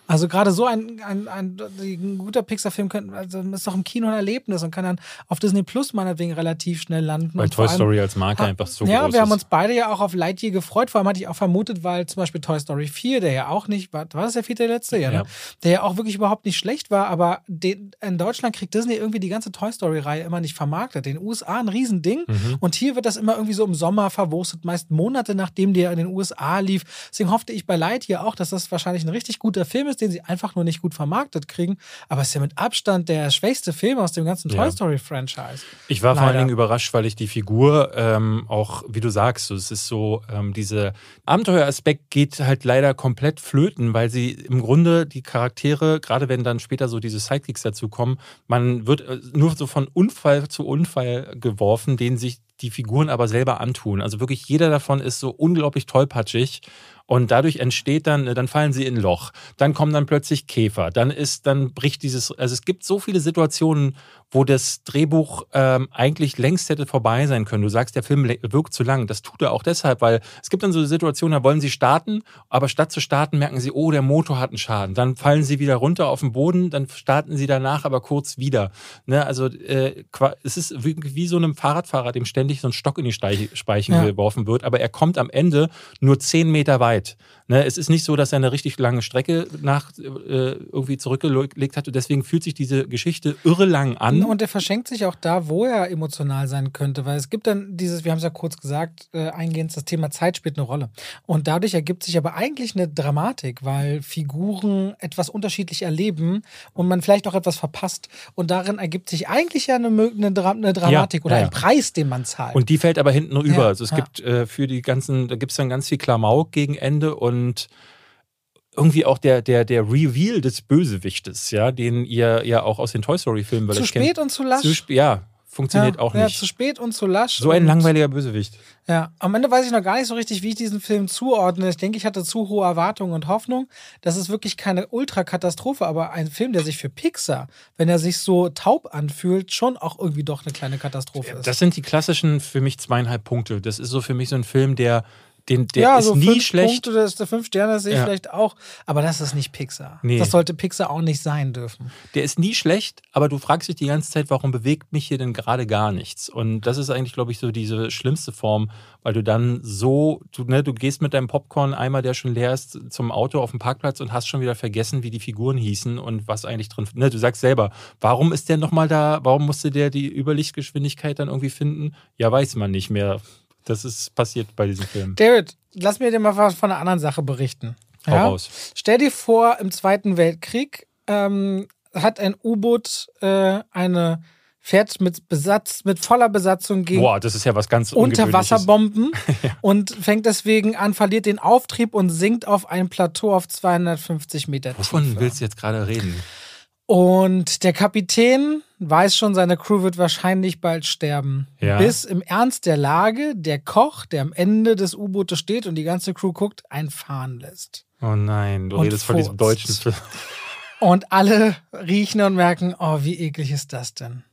Also gerade so ein, ein, ein, ein guter Pixar-Film also ist doch im Kino ein Erlebnis und kann dann auf Disney Plus meinetwegen relativ schnell landen. Weil Toy Story als Marke einfach so ja, groß wir haben uns beide ja auch auf Lightyear gefreut. Vor allem hatte ich auch vermutet, weil zum Beispiel Toy Story 4, der ja auch nicht, war, war das der vierte, der letzte? Ja, ne? Ja. Der ja auch wirklich überhaupt nicht schlecht war, aber den, in Deutschland kriegt Disney irgendwie die ganze Toy Story-Reihe immer nicht vermarktet. In den USA ein Riesending Mhm. und hier wird das immer irgendwie so im Sommer verwurstet, meist Monate nachdem der in den USA lief. Deswegen hoffte ich bei Lightyear auch, dass das wahrscheinlich ein richtig guter Film ist, den sie einfach nur nicht gut vermarktet kriegen. Aber es ist ja mit Abstand der schwächste Film aus dem ganzen Ja. Toy Story-Franchise. Ich war vor allen Leider. Dingen überrascht, weil ich die Figur ähm, auch, wie du sagst, so, es ist so, ähm, dieser Abenteueraspekt geht halt leider komplett flöten, weil sie im Grunde die Charaktere, gerade wenn dann später so diese Sidekicks dazu kommen, man wird äh, nur so von Unfall zu Unfall geworfen, den sich die Figuren aber selber antun. Also wirklich jeder davon ist so unglaublich tollpatschig. Und dadurch entsteht dann, äh, dann fallen sie in ein Loch. Dann kommen dann plötzlich Käfer. Dann ist, dann bricht dieses, also es gibt so viele Situationen, wo das Drehbuch ähm, eigentlich längst hätte vorbei sein können. Du sagst, der Film wirkt zu lang. Das tut er auch deshalb, weil es gibt dann so Situationen, da wollen sie starten, aber statt zu starten merken sie, oh, der Motor hat einen Schaden. Dann fallen sie wieder runter auf den Boden, dann starten sie danach aber kurz wieder. Ne, also äh, es ist wie, wie so einem Fahrradfahrer, dem ständig so ein Stock in die Speichen Ja. geworfen wird, aber er kommt am Ende nur zehn Meter weit. Ne, es ist nicht so, dass er eine richtig lange Strecke nach äh, irgendwie zurückgelegt hat und deswegen fühlt sich diese Geschichte irre lang an. Und er verschenkt sich auch da, wo er emotional sein könnte, weil es gibt dann dieses, wir haben es ja kurz gesagt, äh, eingehend, das Thema Zeit spielt eine Rolle. Und dadurch ergibt sich aber eigentlich eine Dramatik, weil Figuren etwas unterschiedlich erleben und man vielleicht auch etwas verpasst. Und darin ergibt sich eigentlich ja eine, eine, Dra eine Dramatik Ja, oder ja, ein. Preis, den man zahlt. Und die fällt aber hinten über. Ja, also es gibt äh, für die ganzen, da gibt es dann ganz viel Klamauk gegen Ende und irgendwie auch der, der, der Reveal des Bösewichtes, ja, den ihr ja auch aus den Toy Story-Filmen zu spät kennt. und zu lasch. Zu sp- ja, funktioniert ja, auch Ja, nicht. zu spät und zu lasch. so ein und- langweiliger Bösewicht. Ja, am Ende weiß ich noch gar nicht so richtig, wie ich diesen Film zuordne. Ich denke, ich hatte zu hohe Erwartungen und Hoffnung. Das ist wirklich keine Ultrakatastrophe, aber ein Film, der sich für Pixar, wenn er sich so taub anfühlt, schon auch irgendwie doch eine kleine Katastrophe ist. Das sind die klassischen für mich zweieinhalb Punkte. Das ist so für mich so ein Film, der, den, der ja, ist so nie fünf schlecht. Punkte, das ist der fünf Sterne, das sehe ich Ja. vielleicht auch. Aber das ist nicht Pixar. Nee. Das sollte Pixar auch nicht sein dürfen. Der ist nie schlecht, aber du fragst dich die ganze Zeit, warum bewegt mich hier denn gerade gar nichts? Und das ist eigentlich, glaube ich, so diese schlimmste Form, weil du dann so, du, ne, du gehst mit deinem Popcorn-Eimer, der schon leer ist, zum Auto auf dem Parkplatz und hast schon wieder vergessen, wie die Figuren hießen und was eigentlich drin. Ne, du sagst selber, warum ist der nochmal da? Warum musste der die Überlichtgeschwindigkeit dann irgendwie finden? Ja, weiß man nicht mehr. Das ist passiert bei diesem Film. David, lass mir dir mal was von einer anderen Sache berichten. Hau raus. Stell dir vor, im Zweiten Weltkrieg ähm, hat ein U-Boot äh, eine fährt mit Besatz, mit voller Besatzung gegen Boah, das ist ja was ganz. Unterwasserbomben und fängt deswegen an, verliert den Auftrieb und sinkt auf ein Plateau auf 250 Meter Wovon Tiefe. willst du jetzt gerade reden? Und der Kapitän weiß schon, seine Crew wird wahrscheinlich bald sterben. Ja. Bis im Ernst der Lage der Koch, der am Ende des U-Bootes steht und die ganze Crew guckt, einen fahren lässt. Oh nein, du Und redest von diesem deutschen Film. Und alle riechen und merken, oh, wie eklig ist das denn?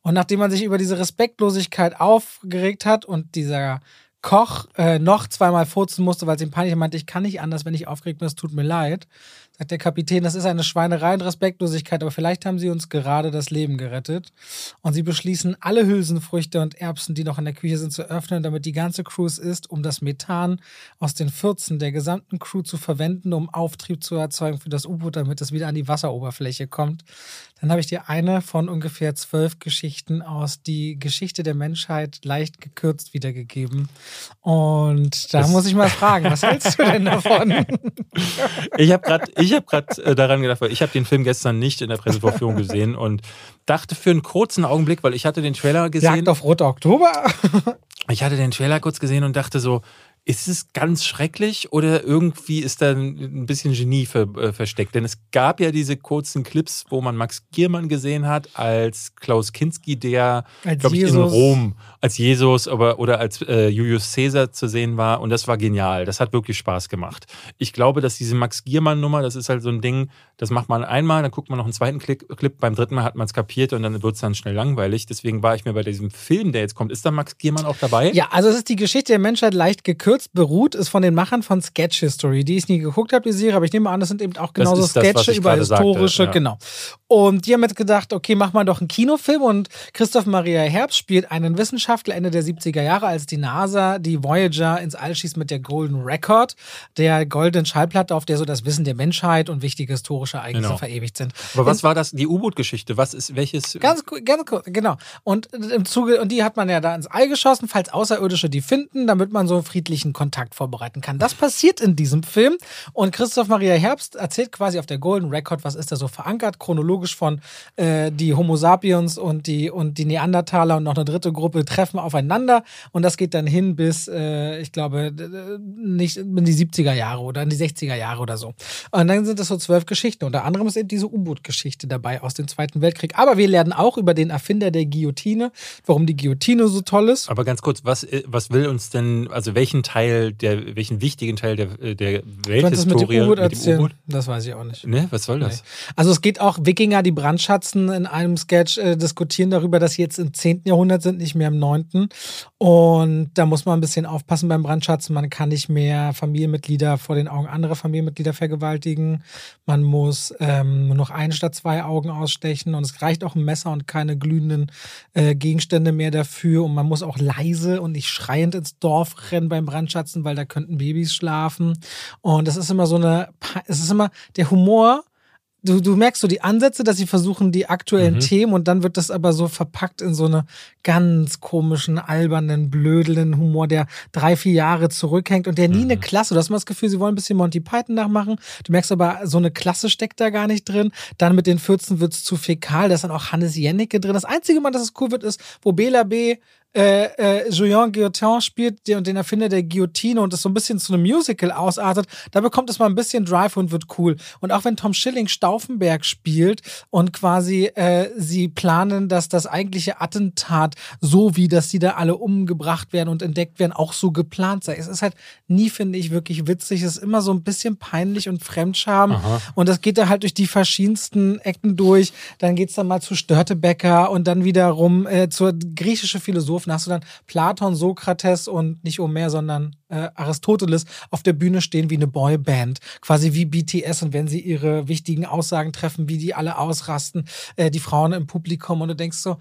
Und nachdem man sich über diese Respektlosigkeit aufgeregt hat und dieser Koch äh, noch zweimal furzen musste, weil es ihm peinlich meinte, ich kann nicht anders, wenn ich aufgeregt bin, es tut mir leid, sagt der Kapitän, das ist eine Schweinerei und Respektlosigkeit, aber vielleicht haben sie uns gerade das Leben gerettet. Und sie beschließen, alle Hülsenfrüchte und Erbsen, die noch in der Küche sind, zu öffnen, damit die ganze Crew es isst, um das Methan aus den Fürzen der gesamten Crew zu verwenden, um Auftrieb zu erzeugen für das U-Boot, damit es wieder an die Wasseroberfläche kommt. Dann habe ich dir eine von ungefähr zwölf Geschichten aus die Geschichte der Menschheit leicht gekürzt wiedergegeben. Und da Das- muss ich mal fragen, was hältst du denn davon? Ich habe gerade ich hab grad, äh, daran gedacht, weil ich habe den Film gestern nicht in der Pressevorführung gesehen und dachte für einen kurzen Augenblick, weil ich hatte den Trailer gesehen. Jagd auf Rote Oktober? Ich hatte den Trailer kurz gesehen und dachte so, Ist es ganz schrecklich oder irgendwie ist da ein bisschen Genie ver, äh, versteckt? Denn es gab ja diese kurzen Clips, wo man Max Giermann gesehen hat als Klaus Kinski, der, glaube ich, in Rom als Jesus aber, oder als äh, Julius Caesar zu sehen war. Und das war genial. Das hat wirklich Spaß gemacht. Ich glaube, dass diese Max Giermann-Nummer, das ist halt so ein Ding, das macht man einmal, dann guckt man noch einen zweiten Clip, beim dritten Mal hat man es kapiert und dann wird es dann schnell langweilig. Deswegen war ich mir bei diesem Film, der jetzt kommt, ist da Max Giermann auch dabei? Ja, also es ist die Geschichte der Menschheit leicht gekürzt, beruht, ist von den Machern von Sketch History, die ich nie geguckt habe, die Serie, aber ich nehme an, das sind eben auch genauso Sketche das, über historische, sagte, ja. genau. Und die haben jetzt gedacht, okay, mach mal doch einen Kinofilm und Christoph Maria Herbst spielt einen Wissenschaftler Ende der 70er Jahre, als die NASA die Voyager ins All schießt mit der Golden Record, der goldenen Schallplatte, auf der so das Wissen der Menschheit und wichtige historische Ereignisse genau. verewigt sind. Aber was In, war das, die U-Boot-Geschichte? Was ist, welches? Ganz, ganz kurz, genau. Und im Zuge, und die hat man ja da ins All geschossen, falls Außerirdische die finden, damit man so einen friedlichen Kontakt vorbereiten kann. Das passiert in diesem Film und Christoph Maria Herbst erzählt quasi auf der Golden Record, was ist da so verankert, chronologisch chronologisch von äh, die Homo sapiens und die, und die Neandertaler und noch eine dritte Gruppe treffen aufeinander. Und das geht dann hin bis, äh, ich glaube, nicht in die 70er Jahre oder in die 60er Jahre oder so. Und dann sind das so zwölf Geschichten. Unter anderem ist eben diese U-Boot-Geschichte dabei aus dem Zweiten Weltkrieg. Aber wir lernen auch über den Erfinder der Guillotine, warum die Guillotine so toll ist. Aber ganz kurz, was, äh, was will uns denn, also welchen Teil, der, welchen wichtigen Teil der, der Welthistorie mit dem U-Boot? Das weiß ich auch nicht. Ne, was soll das? Nee. Also es geht auch Wikinger Wikinger, die Brandschatzen in einem Sketch äh, diskutieren darüber, dass sie jetzt im 10. Jahrhundert sind, nicht mehr im 9. Und da muss man ein bisschen aufpassen beim Brandschatzen. Man kann nicht mehr Familienmitglieder vor den Augen anderer Familienmitglieder vergewaltigen. Man muss ähm, nur noch ein statt zwei Augen ausstechen. Und es reicht auch ein Messer und keine glühenden äh, Gegenstände mehr dafür. Und man muss auch leise und nicht schreiend ins Dorf rennen beim Brandschatzen, weil da könnten Babys schlafen. Und das ist immer so eine, es ist immer der Humor du, du merkst so die Ansätze, dass sie versuchen, die aktuellen mhm. Themen und dann wird das aber so verpackt in so eine ganz komischen, albernen, blödelnden Humor, der drei, vier Jahre zurückhängt und der nie mhm. eine Klasse. Du hast mal das Gefühl, sie wollen ein bisschen Monty Python nachmachen. Du merkst aber, so eine Klasse steckt da gar nicht drin. Dann mit den 14 wird es zu fäkal. Da ist dann auch Hannes Jennecke drin. Das einzige Mal, dass es cool wird, ist, wo Bela B äh, äh, Julien Guillotin spielt den, den Erfinder der Guillotine und es so ein bisschen zu einem Musical ausartet, da bekommt es mal ein bisschen Drive und wird cool. Und auch wenn Tom Schilling Stauffenberg spielt und quasi äh, sie planen, dass das eigentliche Attentat so wie, dass sie da alle umgebracht werden und entdeckt werden, auch so geplant sei. Es ist halt nie, finde ich, wirklich witzig. Es ist immer so ein bisschen peinlich und Fremdscham. Aha. Und das geht da halt durch die verschiedensten Ecken durch. Dann geht es dann mal zu Störtebecker und dann wiederum äh, zur griechische Philosophin Philosophen hast du dann Platon, Sokrates und nicht Homer, sondern äh, Aristoteles auf der Bühne stehen wie eine Boyband, quasi wie BTS und wenn sie ihre wichtigen Aussagen treffen, wie die alle ausrasten, äh, die Frauen im Publikum und du denkst so,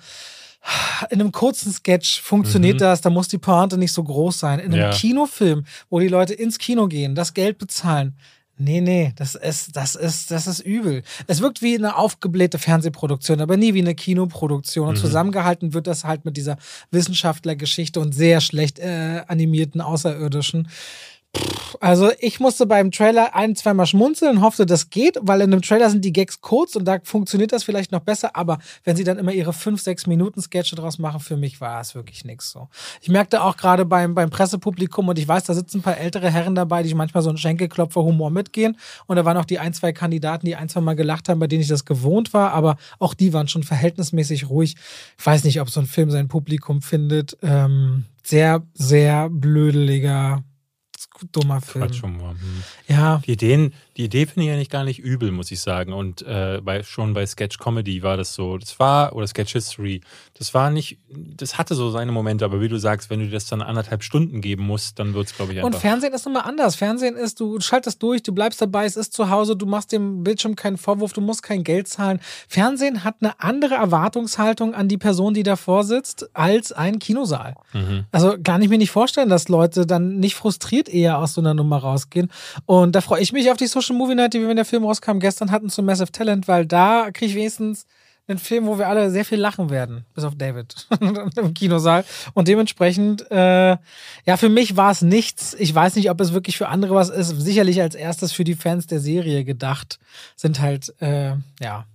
in einem kurzen Sketch funktioniert mhm. das, da muss die Pointe nicht so groß sein. In einem ja. Kinofilm, wo die Leute ins Kino gehen, das Geld bezahlen, Nee, nee, das ist, das ist, das ist übel. Es wirkt wie eine aufgeblähte Fernsehproduktion, aber nie wie eine Kinoproduktion. Und mhm. zusammengehalten wird das halt mit dieser Wissenschaftlergeschichte und sehr schlecht äh, animierten Außerirdischen. Also ich musste beim Trailer ein, zweimal schmunzeln und hoffte, das geht, weil in einem Trailer sind die Gags kurz und da funktioniert das vielleicht noch besser, aber wenn sie dann immer ihre 5, 6 Minuten Sketche draus machen, für mich war es wirklich nichts so. Ich merkte auch gerade beim, beim Pressepublikum und ich weiß, da sitzen ein paar ältere Herren dabei, die manchmal so einen Schenkelklopfer-Humor mitgehen und da waren auch die ein, zwei Kandidaten, die ein, zwei Mal gelacht haben, bei denen ich das gewohnt war, aber auch die waren schon verhältnismäßig ruhig. Ich weiß nicht, ob so ein Film sein Publikum findet. Ähm, sehr, sehr blödeliger dummer Film. Quatschhumor. Hm. Ja. Die Ideen, die Idee finde ich eigentlich gar nicht übel, muss ich sagen. Und äh, bei, schon bei Sketch Comedy war das so. Das war, oder Sketch History, das war nicht, das hatte so seine Momente, aber wie du sagst, wenn du das dann anderthalb Stunden geben musst, dann wird es, glaube ich, einfach. Und Fernsehen ist nochmal anders. Fernsehen ist, du schaltest durch, du bleibst dabei, es ist zu Hause, du machst dem Bildschirm keinen Vorwurf, du musst kein Geld zahlen. Fernsehen hat eine andere Erwartungshaltung an die Person, die davor sitzt, als ein Kinosaal. Mhm. Also kann ich mir nicht vorstellen, dass Leute dann nicht frustriert eher aus so einer Nummer rausgehen. Und da freue ich mich auf die Social Movie Night, die wir, wenn der Film rauskam, gestern hatten zu Massive Talent, weil da kriege ich wenigstens einen Film, wo wir alle sehr viel lachen werden, bis auf David im Kinosaal. Und dementsprechend, äh, ja, für mich war es nichts. Ich weiß nicht, ob es wirklich für andere was ist. Sicherlich als erstes für die Fans der Serie gedacht, sind halt, äh, ja.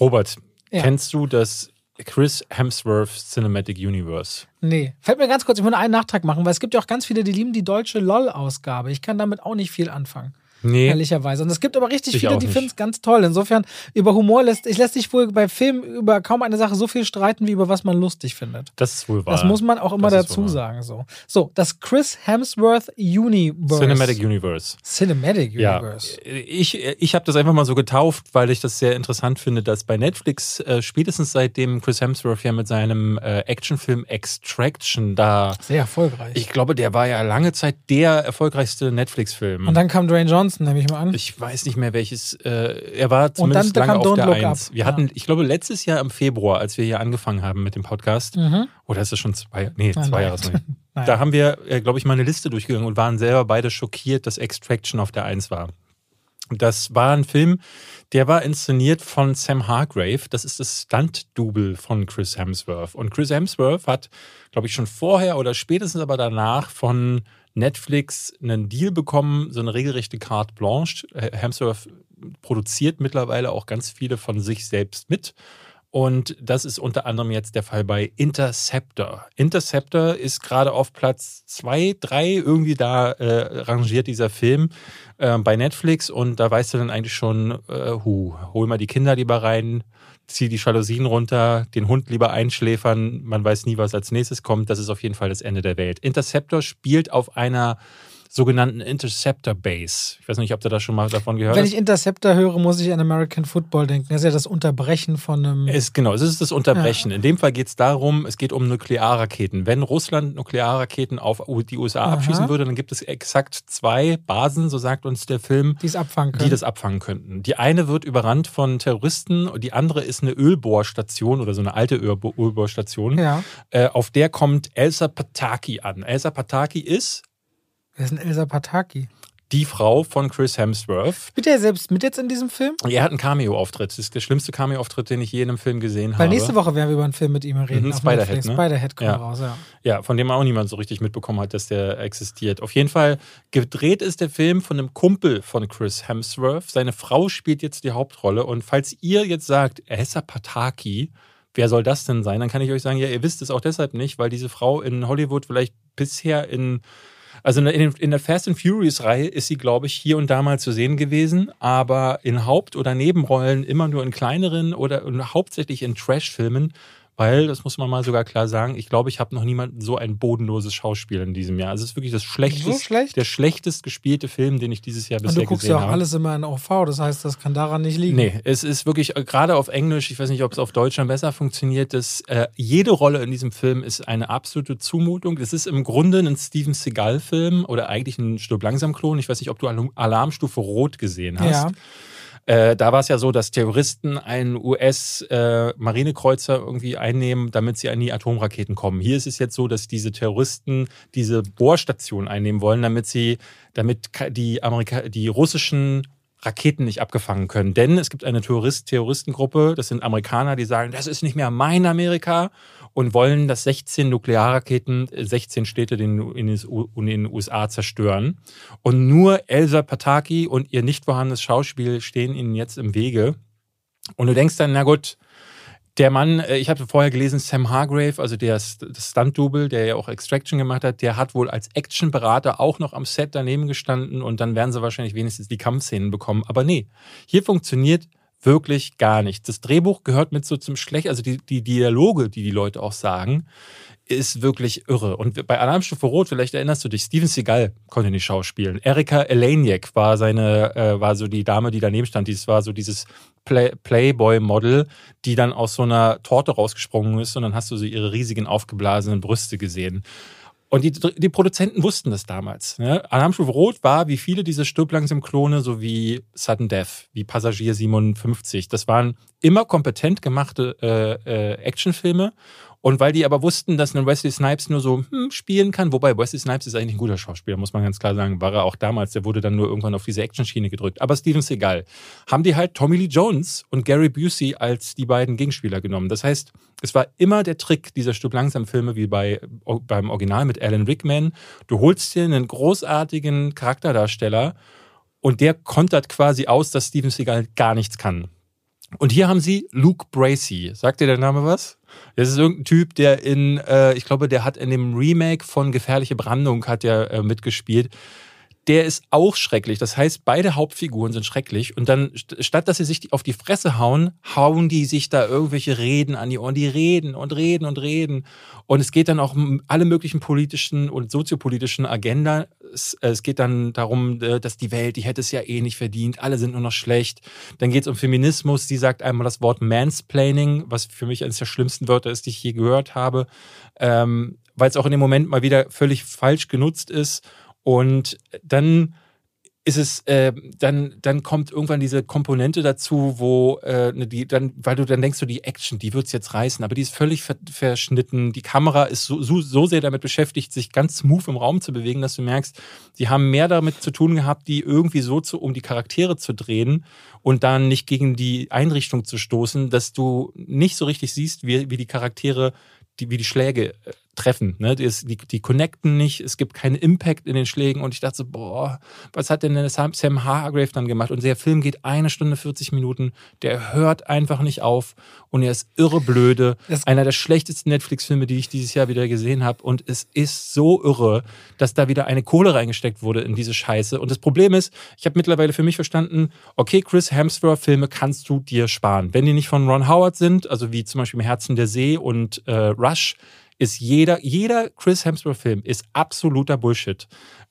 Robert, ja. kennst du das Chris Hemsworth Cinematic Universe. Nee. Fällt mir ganz kurz, ich muss einen Nachtrag machen, weil es gibt ja auch ganz viele, die lieben die deutsche LOL-Ausgabe. Ich kann damit auch nicht viel anfangen. Nee. Ehrlicherweise. Und es gibt aber richtig Ich viele, die finden es ganz toll. Insofern, über Humor lässt, ich lässt sich wohl bei Filmen über kaum eine Sache so viel streiten, wie über was man lustig findet. Das ist wohl wahr. Das muss man auch immer Das dazu sagen. So. so, das Chris Hemsworth Universe. Cinematic Universe. Cinematic Ja, Universe. ich, ich habe das einfach mal so getauft, weil ich das sehr interessant finde, dass bei Netflix äh, spätestens seitdem Chris Hemsworth ja mit seinem äh, Actionfilm Extraction da, Sehr erfolgreich. ich glaube, der war ja lange Zeit der erfolgreichste Netflix-Film. Und dann kam Dwayne Johnson, nehme ich mal an. Ich weiß nicht mehr welches. Äh, er war zumindest lange auf Don't der Look Eins. Up. Wir Ja. hatten, ich glaube, letztes Jahr im Februar, als wir hier angefangen haben mit dem Podcast, Mhm. oder ist es schon zwei? Nee, Nein, zwei. Jahre. Da haben wir, äh, glaube ich, mal eine Liste durchgegangen und waren selber beide schockiert, dass Extraction auf der Eins war. Das war ein Film, der war inszeniert von Sam Hargrave. Das ist das Stunt-Double von Chris Hemsworth. Und Chris Hemsworth hat, glaube ich, schon vorher oder spätestens aber danach von Netflix einen Deal bekommen, so eine regelrechte Carte Blanche. Äh, Hemsworth produziert mittlerweile auch ganz viele von sich selbst mit. Und das ist unter anderem jetzt der Fall bei Interceptor. Interceptor ist gerade auf Platz zwei, drei irgendwie da äh, rangiert dieser Film äh, bei Netflix und da weißt du dann eigentlich schon, äh, hu, hol mal die Kinder lieber rein, zieh die Jalousien runter, den Hund lieber einschläfern, man weiß nie, was als nächstes kommt. Das ist auf jeden Fall das Ende der Welt. Interceptor spielt auf einer sogenannten Interceptor Base. Ich weiß nicht, ob du da schon mal davon gehört Wenn hast. ich Interceptor höre, muss ich an American Football denken. Das ist ja das Unterbrechen von einem. Es, genau, es ist das Unterbrechen. In dem Fall geht es darum, es geht um Nuklearraketen. Wenn Russland Nuklearraketen auf die USA Aha. abschießen würde, dann gibt es exakt zwei Basen, so sagt uns der Film, die es abfangen können. die das abfangen könnten. Die eine wird überrannt von Terroristen und die andere ist eine Ölbohrstation oder so eine alte Ölbo- Ölbohrstation. ja. Äh, auf der kommt Elsa Pataki an. Elsa Pataki ist Wer ist denn Elsa Pataki? die Frau von Chris Hemsworth. Spielt er selbst mit jetzt in diesem Film? Er hat einen Cameo-Auftritt. Das ist der schlimmste Cameo-Auftritt, den ich je in einem Film gesehen Weil habe. nächste Woche werden wir über einen Film mit ihm reden. Mhm, Spiderhead, ne? Spiderhead kommt Ja. raus, ja. Ja, von dem auch niemand so richtig mitbekommen hat, dass der existiert. Auf jeden Fall gedreht ist der Film von einem Kumpel von Chris Hemsworth. Seine Frau spielt jetzt die Hauptrolle. Und falls ihr jetzt sagt, Elsa Pataki, wer soll das denn sein? Dann kann ich euch sagen, ja, ihr wisst es auch deshalb nicht, weil diese Frau in Hollywood vielleicht bisher in also in der, in der Fast and Furious-Reihe ist sie, glaube ich, hier und da mal zu sehen gewesen, aber in Haupt- oder Nebenrollen immer nur in kleineren oder hauptsächlich in Trash-Filmen, weil, das muss man mal sogar klar sagen, ich glaube, ich habe noch niemanden so ein bodenloses Schauspiel in diesem Jahr. Also es ist wirklich das schlechteste, So schlecht? der schlechtest gespielte Film, den ich dieses Jahr bisher du guckst gesehen ja auch habe. alles immer in OV, das heißt, das kann daran nicht liegen. Nee, es ist wirklich, äh, gerade auf Englisch, ich weiß nicht, ob es auf Deutsch dann besser funktioniert, dass äh, jede Rolle in diesem Film ist eine absolute Zumutung. Es ist im Grunde ein Steven Seagal-Film oder eigentlich ein Stirb langsam-Klon. Ich weiß nicht, ob du Alarm- Alarmstufe Rot gesehen hast. Ja. Äh, da war es ja so, dass Terroristen einen US-Marinekreuzer irgendwie einnehmen, damit sie an die Atomraketen kommen. Hier ist es jetzt so, dass diese Terroristen diese Bohrstation einnehmen wollen, damit sie, damit die Amerika die russischen Raketen nicht abgefangen können. Denn es gibt eine Terrorist Terroristengruppe, das sind Amerikaner, die sagen, das ist nicht mehr mein Amerika und wollen, dass 16 Nuklearraketen äh, 16 Städte den, in, den, USA zerstören. Und nur Elsa Pataki und ihr nicht vorhandenes Schauspiel stehen ihnen jetzt im Wege. Und du denkst dann, na gut, der Mann, äh, ich habe vorher gelesen, Sam Hargrave, also der Stunt-Double, der ja auch Extraction gemacht hat, der hat wohl als Actionberater auch noch am Set daneben gestanden und dann werden sie wahrscheinlich wenigstens die Kampfszenen bekommen. Aber nee, hier funktioniert wirklich gar nichts. Das Drehbuch gehört mit so zum Schlecht, also die, die Dialoge, die die Leute auch sagen, ist wirklich irre. Und bei Alarmstufe Rot, vielleicht erinnerst du dich, Steven Seagal konnte nicht schauspielen. Erika Eleniak war seine, äh, war so die Dame, die daneben stand. Dies war so dieses Play Playboy-Model, die dann aus so einer Torte rausgesprungen ist und dann hast du so ihre riesigen aufgeblasenen Brüste gesehen. Und die, die Produzenten wussten das damals. Ne? Alarmstufe Rot war, wie viele diese Stirb langsam Klone, so wie Sudden Death, wie Passagier 57. Das waren immer kompetent gemachte äh, äh, Actionfilme. Und weil die aber wussten, dass ein Wesley Snipes nur so hm, spielen kann, wobei Wesley Snipes ist eigentlich ein guter Schauspieler, muss man ganz klar sagen, war er auch damals. Der wurde dann nur irgendwann auf diese Action-Schiene gedrückt. Aber Steven Seagal haben die halt Tommy Lee Jones und Gary Busey als die beiden Gegenspieler genommen. Das heißt, es war immer der Trick dieser Stück langsam Filme wie bei, beim Original mit Alan Rickman. Du holst dir einen großartigen Charakterdarsteller und der kontert quasi aus, dass Steven Seagal gar nichts kann. Und hier haben sie Luke Bracey. Sagt dir der Name was? Das ist irgendein Typ, der in, äh, ich glaube, der hat in dem Remake von Gefährliche Brandung hat der äh, mitgespielt der ist auch schrecklich. Das heißt, beide Hauptfiguren sind schrecklich. Und dann, statt dass sie sich auf die Fresse hauen, hauen die sich da irgendwelche Reden an die Ohren. Die reden und reden und reden. Und es geht dann auch um alle möglichen politischen und soziopolitischen Agenda. Es, geht dann darum, äh, dass die Welt, die hätte es ja eh nicht verdient. Alle sind nur noch schlecht. Dann geht es um Feminismus. Sie sagt einmal das Wort Mansplaining, was für mich eines der schlimmsten Wörter ist, die ich je gehört habe. Ähm, weil es auch in dem Moment mal wieder völlig falsch genutzt ist. Und dann ist es, äh, dann, dann kommt irgendwann diese Komponente dazu, wo äh, ne, die, dann, weil du dann denkst, so die Action, die wird es jetzt reißen, aber die ist völlig ver verschnitten. Die Kamera ist so, so, so, sehr damit beschäftigt, sich ganz smooth im Raum zu bewegen, dass du merkst, sie haben mehr damit zu tun gehabt, die irgendwie so zu, um die Charaktere zu drehen und dann nicht gegen die Einrichtung zu stoßen, dass du nicht so richtig siehst, wie, wie die Charaktere die, wie die Schläge äh, treffen. Ne? Die, die, die, connecten nicht, es gibt keinen Impact in den Schlägen und ich dachte so, boah, was hat denn Sam Hargrave dann gemacht? Und der Film geht eine Stunde 40 Minuten, der hört einfach nicht auf und er ist irre blöde. Das Einer der schlechtesten Netflix-Filme, die ich dieses Jahr wieder gesehen habe und es ist so irre, dass da wieder eine Kohle reingesteckt wurde in diese Scheiße. Und das Problem ist, ich habe mittlerweile für mich verstanden, okay, Chris Hemsworth-Filme kannst du dir sparen. Wenn die nicht von Ron Howard sind, also wie zum Beispiel im Herzen der See und äh, Rush, ist jeder, jeder Chris Hemsworth-Film ist absoluter Bullshit.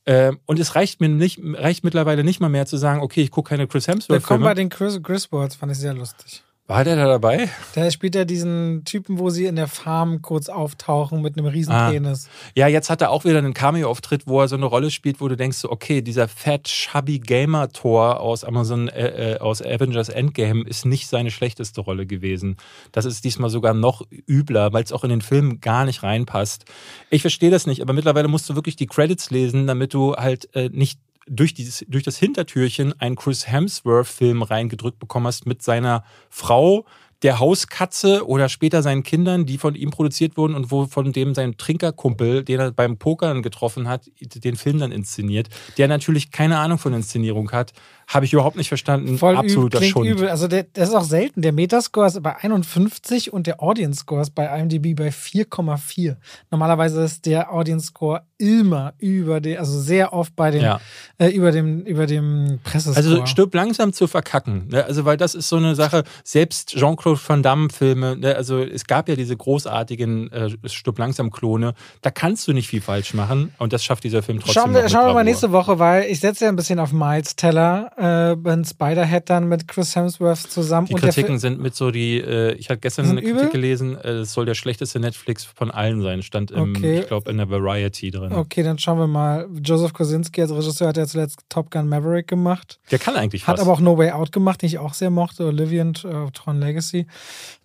Ähm, und es reicht mir nicht, reicht mittlerweile nicht mal mehr zu sagen, okay, ich gucke keine Chris Hemsworth-Filme. Willkommen bei den Chris Griswolds, fand ich sehr lustig. War der da dabei? Der spielt ja diesen Typen, wo sie in der Farm kurz auftauchen mit einem riesen ah. Penis. Ja, jetzt hat er auch wieder einen Cameo-Auftritt, wo er so eine Rolle spielt, wo du denkst, okay, dieser fat, chubby Gamer-Tor aus Amazon, äh, äh, aus Avengers Endgame ist nicht seine schlechteste Rolle gewesen. Das ist diesmal sogar noch übler, weil es auch in den Film gar nicht reinpasst. Ich verstehe das nicht, aber mittlerweile musst du wirklich die Credits lesen, damit du halt äh, nicht durch, dieses, durch das Hintertürchen einen Chris Hemsworth-Film reingedrückt bekommen hast mit seiner Frau, der Hauskatze oder später seinen Kindern, die von ihm produziert wurden und wo von dem sein Trinkerkumpel, den er beim Pokern getroffen hat, den Film dann inszeniert, der natürlich keine Ahnung von Inszenierung hat, habe ich überhaupt nicht verstanden. Voll Absoluter üb, Schund. Übel. Also der, das ist auch selten. Der Metascore ist bei 51 und der Audience Score ist bei IMDb bei 4,4. Normalerweise ist der Audience Score immer über den, also sehr oft bei den, ja. äh, über dem, über dem Pressescore. Also stirb langsam zu verkacken. Ne? Also weil das ist so eine Sache, selbst Jean-Claude Van Damme Filme, ne? also es gab ja diese großartigen äh, stirb langsam Klone, da kannst du nicht viel falsch machen und das schafft dieser Film trotzdem. Schauen wir, schauen wir mal nächste Woche, weil ich setze ja ein bisschen auf Miles Teller äh, Ben Spiderhead dann mit Chris Hemsworth zusammen. Die Kritiken sind mit so die, äh, ich hatte gestern eine Kritik übel? gelesen, äh, es soll der schlechteste Netflix von allen sein, stand im, okay. ich glaube, in der Variety drin. Okay, dann schauen wir mal. Joseph Kosinski als Regisseur hat ja zuletzt Top Gun Maverick gemacht. Der kann eigentlich Hat aber auch No Way Out gemacht, den ich auch sehr mochte, Olivia und uh, Tron Legacy.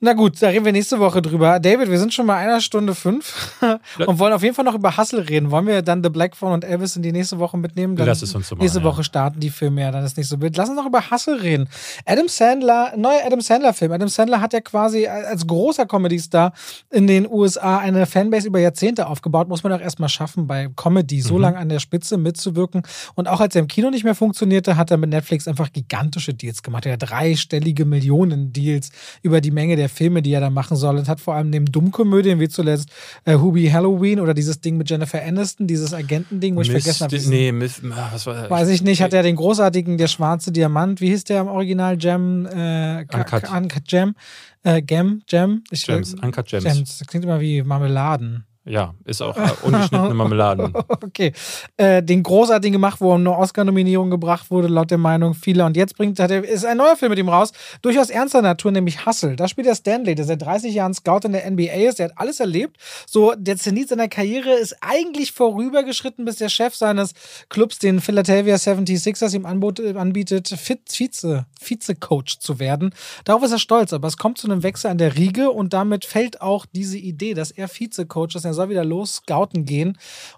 Na gut, da reden wir nächste Woche drüber. David, wir sind schon bei einer Stunde fünf und wollen auf jeden Fall noch über Hustle reden. Wollen wir dann The Black Phone und Elvis in die nächste Woche mitnehmen? Dann Lass es uns so machen, Nächste Woche starten die Filme ja, dann ist nicht so wild. Lass uns noch über Hustle reden. Adam Sandler, neuer Adam Sandler-Film. Adam Sandler hat ja quasi als großer Comedy-Star in den USA eine Fanbase über Jahrzehnte aufgebaut. Muss man auch erstmal schaffen, bei Comedy so mhm. lange an der Spitze mitzuwirken. Und auch als er im Kino nicht mehr funktionierte, hat er mit Netflix einfach gigantische Deals gemacht. Er hat dreistellige Millionen-Deals über die Menge der Filme, die er da machen soll. Und hat vor allem neben Dummkomödien wie zuletzt äh, Hubie Halloween oder dieses Ding mit Jennifer Aniston, dieses Agentending, wo ich vergessen habe. Nee, Mist, was war Weiß ich nicht. Hat er den großartigen Der schwarze Diamant, wie hieß der im Original? Jam, äh, Uncut. Uncut Jam, äh, Gam, Jam. Ich, Gems, Uncut Gems. Gems. Das klingt immer wie Marmeladen. Ja, ist auch äh, ungeschnittene Marmeladen. okay. Äh, den großartigen gemacht, wo eine Oscar-Nominierung gebracht wurde, laut der Meinung vieler. Und jetzt bringt, er, ist ein neuer Film mit ihm raus, durchaus ernster Natur, nämlich Hustle. Da spielt er Stanley, der seit 30 Jahren Scout in der NBA ist, der hat alles erlebt. So, der Zenit seiner Karriere ist eigentlich vorübergeschritten, bis der Chef seines Clubs, den Philadelphia 76ers, ihm anbietet, Vize, Vize-Coach zu werden. Darauf ist er stolz, aber es kommt zu einem Wechsel an der Riege und damit fällt auch diese Idee, dass er Vize-Coach ist. Soll wieder los scouten gehen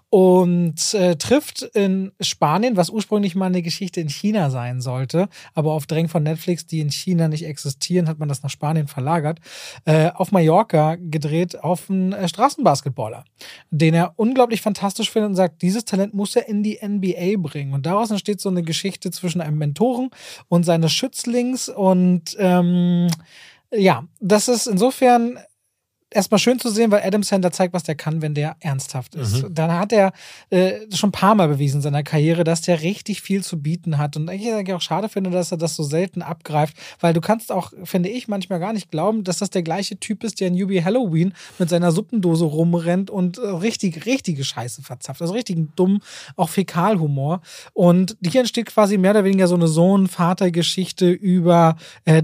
und äh, trifft in Spanien, was ursprünglich mal eine Geschichte in China sein sollte, aber auf Drängen von Netflix, die in China nicht existieren, hat man das nach Spanien verlagert, äh, auf Mallorca gedreht auf einen äh, Straßenbasketballer, den er unglaublich fantastisch findet und sagt, dieses Talent muss er in die NBA bringen. Und daraus entsteht so eine Geschichte zwischen einem Mentoren und seines Schützlings und ähm, ja, das ist insofern erstmal schön zu sehen, weil Adam Sandler zeigt, was der kann, wenn der ernsthaft ist. Mhm. Dann hat er äh, schon ein paar Mal bewiesen in seiner Karriere, dass der richtig viel zu bieten hat. Und ich eigentlich auch schade finde, dass er das so selten abgreift, weil du kannst auch, finde ich, manchmal gar nicht glauben, dass das der gleiche Typ ist, der in Yubi Halloween mit seiner Suppendose rumrennt und äh, richtig, richtige Scheiße verzapft. Also richtig dumm, auch Fäkalhumor. Und hier entsteht quasi mehr oder weniger so eine Sohn-Vater-Geschichte über, äh,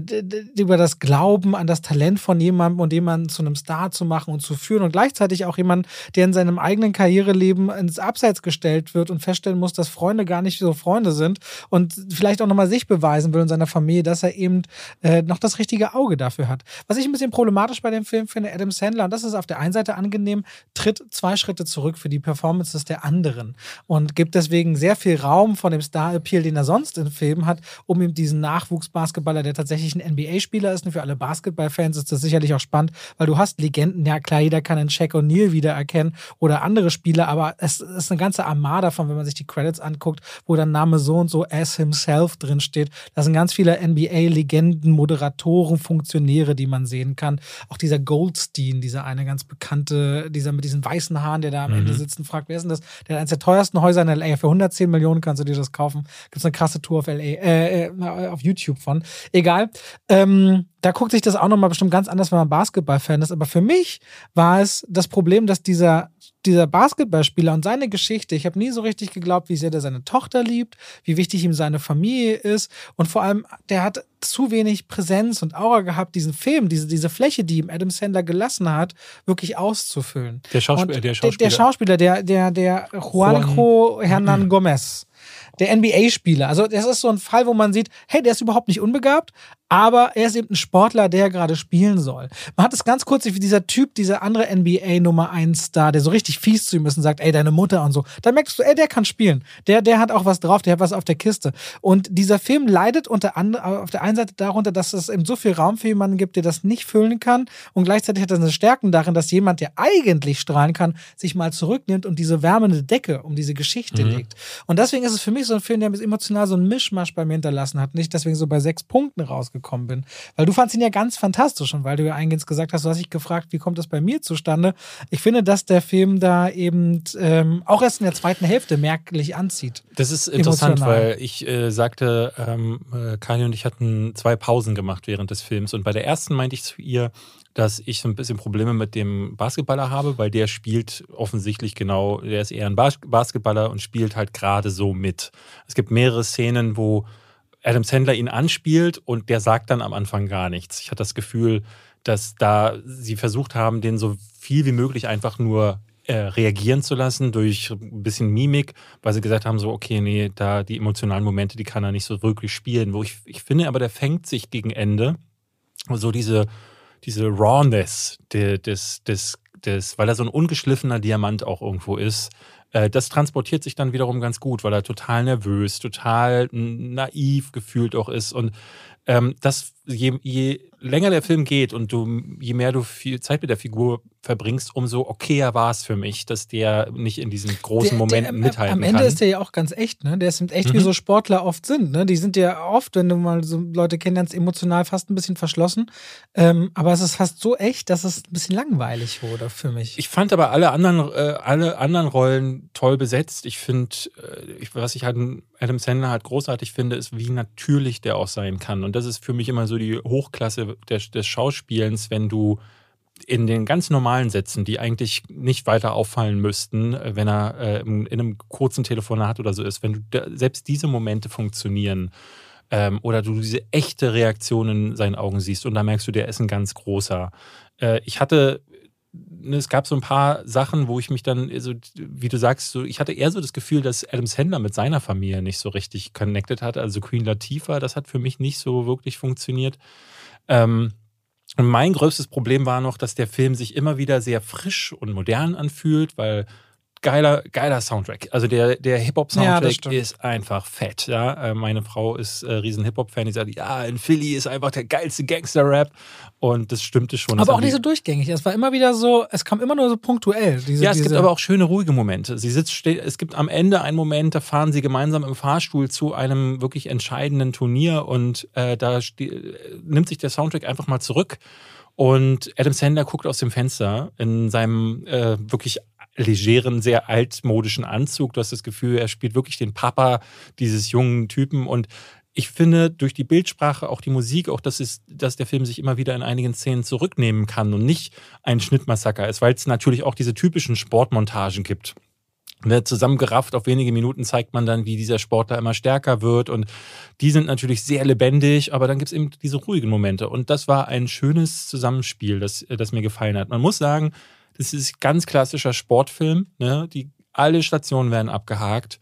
über das Glauben an das Talent von jemandem und jemanden zu einem Star Star zu machen und zu führen und gleichzeitig auch jemand, der in seinem eigenen Karriereleben ins Abseits gestellt wird und feststellen muss, dass Freunde gar nicht so Freunde sind und vielleicht auch nochmal sich beweisen will in seiner Familie, dass er eben äh, noch das richtige Auge dafür hat. Was ich ein bisschen problematisch bei dem Film finde, Adam Sandler, und das ist auf der einen Seite angenehm, tritt zwei Schritte zurück für die Performances der anderen und gibt deswegen sehr viel Raum von dem Star-Appeal, den er sonst in Filmen hat, um ihm diesen Nachwuchsbasketballer, der tatsächlich ein NBA-Spieler ist, und für alle Basketballfans ist das sicherlich auch spannend, weil du hast Legenden, ja klar, jeder kann einen Shaq O'Neal wiedererkennen oder andere Spieler, aber es ist eine ganze Armada von, wenn man sich die Credits anguckt, wo dann Name so und so as himself drin steht. Da sind ganz viele NBA-Legenden, Moderatoren, Funktionäre, die man sehen kann. Auch dieser Goldstein, dieser eine ganz bekannte, dieser mit diesen weißen Haaren, der da am mhm. Ende sitzt und fragt, wer ist denn das? Der hat eines der teuersten Häuser in LA. Für 110 Millionen kannst du dir das kaufen. Gibt es eine krasse Tour auf LA, äh, äh, auf YouTube von. Egal. Ähm, da guckt sich das auch nochmal bestimmt ganz anders, wenn man Basketball-Fan ist. Aber für mich war es das Problem, dass dieser, dieser Basketballspieler und seine Geschichte, ich habe nie so richtig geglaubt, wie sehr der seine Tochter liebt, wie wichtig ihm seine Familie ist. Und vor allem, der hat zu wenig Präsenz und Aura gehabt, diesen Film, diese, diese Fläche, die ihm Adam Sandler gelassen hat, wirklich auszufüllen. Der Schauspieler, der Schauspieler. Der, der Schauspieler, der, der, der Juanjo Hernan Gomez der NBA-Spieler. Also das ist so ein Fall, wo man sieht, hey, der ist überhaupt nicht unbegabt, aber er ist eben ein Sportler, der gerade spielen soll. Man hat es ganz kurz wie dieser Typ, dieser andere NBA Nummer 1 Star, der so richtig fies zu ihm ist und sagt, ey, deine Mutter und so. Dann merkst du, ey, der kann spielen. Der, der hat auch was drauf, der hat was auf der Kiste. Und dieser Film leidet unter anderem auf der einen Seite darunter, dass es eben so viel Raum für jemanden gibt, der das nicht füllen kann. Und gleichzeitig hat er eine Stärken darin, dass jemand, der eigentlich strahlen kann, sich mal zurücknimmt und diese wärmende Decke um diese Geschichte mhm. legt. Und deswegen ist es für mich so ein Film, der emotional so ein Mischmasch bei mir hinterlassen hat. Nicht deswegen so bei sechs Punkten rausgekommen gekommen bin. Weil du fandst ihn ja ganz fantastisch und weil du ja eingehend gesagt hast, du hast dich gefragt, wie kommt das bei mir zustande. Ich finde, dass der Film da eben ähm, auch erst in der zweiten Hälfte merklich anzieht. Das ist interessant, emotional. weil ich äh, sagte, ähm, äh, Kanye und ich hatten zwei Pausen gemacht während des Films und bei der ersten meinte ich zu ihr, dass ich so ein bisschen Probleme mit dem Basketballer habe, weil der spielt offensichtlich genau, der ist eher ein Bas Basketballer und spielt halt gerade so mit. Es gibt mehrere Szenen, wo Adam Sandler ihn anspielt und der sagt dann am Anfang gar nichts. Ich hatte das Gefühl, dass da sie versucht haben, den so viel wie möglich einfach nur äh, reagieren zu lassen durch ein bisschen Mimik, weil sie gesagt haben, so, okay, nee, da die emotionalen Momente, die kann er nicht so wirklich spielen. Wo ich, ich finde aber, der fängt sich gegen Ende so diese, diese Rawness des, des, des, weil er so ein ungeschliffener Diamant auch irgendwo ist, äh, das transportiert sich dann wiederum ganz gut, weil er total nervös, total naiv gefühlt auch ist. Und ähm, das, je, je länger der Film geht und du, je mehr du viel Zeit mit der Figur verbringst, umso okayer war es für mich, dass der nicht in diesen großen der, Momenten der, mithalten kann. Am Ende kann. ist der ja auch ganz echt, ne? Der ist echt, mhm. wie so Sportler oft sind, ne? Die sind ja oft, wenn du mal so Leute kennenlernst, emotional fast ein bisschen verschlossen. Ähm, aber es ist fast so echt, dass es ein bisschen langweilig wurde für mich. Ich fand aber alle anderen, äh, alle anderen Rollen toll besetzt. Ich finde, äh, was ich halt Adam Sandler halt großartig finde, ist, wie natürlich der auch sein kann. Und das ist für mich immer so die Hochklasse des, des Schauspielens, wenn du in den ganz normalen Sätzen, die eigentlich nicht weiter auffallen müssten, äh, wenn er äh, in einem kurzen Telefonat oder so ist, wenn du selbst diese Momente funktionieren ähm, oder du diese echte Reaktion in seinen Augen siehst und da merkst du, der ist ein ganz großer. Äh, ich hatte es gab so ein paar Sachen, wo ich mich dann, also, wie du sagst, so, ich hatte eher so das Gefühl, dass Adam Sandler mit seiner Familie nicht so richtig connected hat. Also Queen Latifah, das hat für mich nicht so wirklich funktioniert. Ähm, und mein größtes Problem war noch, dass der Film sich immer wieder sehr frisch und modern anfühlt, weil geiler, geiler Soundtrack. Also der, der Hip-Hop-Soundtrack ja, ist einfach fett. Ja? Äh, meine Frau ist äh, riesen Hip-Hop-Fan, die sagt, ja, in Philly ist einfach der geilste Gangster-Rap. Und das stimmte schon. Aber auch nicht so durchgängig. Es war immer wieder so, es kam immer nur so punktuell. Diese, ja, es gibt aber auch schöne, ruhige Momente. Sie sitzt, steht, es gibt am Ende einen Moment, da fahren sie gemeinsam im Fahrstuhl zu einem wirklich entscheidenden Turnier und äh, da nimmt sich der Soundtrack einfach mal zurück Und Adam Sandler guckt aus dem Fenster in seinem äh, wirklich legeren, sehr altmodischen Anzug. Du hast das Gefühl, er spielt wirklich den Papa dieses jungen Typen und ich finde, durch die Bildsprache, auch die Musik, auch dass, es, dass der Film sich immer wieder in einigen Szenen zurücknehmen kann und nicht ein Schnittmassaker ist, weil es natürlich auch diese typischen Sportmontagen gibt. Ne, zusammengerafft auf wenige Minuten zeigt man dann, wie dieser Sportler immer stärker wird. Und die sind natürlich sehr lebendig, aber dann gibt es eben diese ruhigen Momente. Und das war ein schönes Zusammenspiel, das, das mir gefallen hat. Man muss sagen, das ist ganz klassischer Sportfilm. Ne? Die, alle Stationen werden abgehakt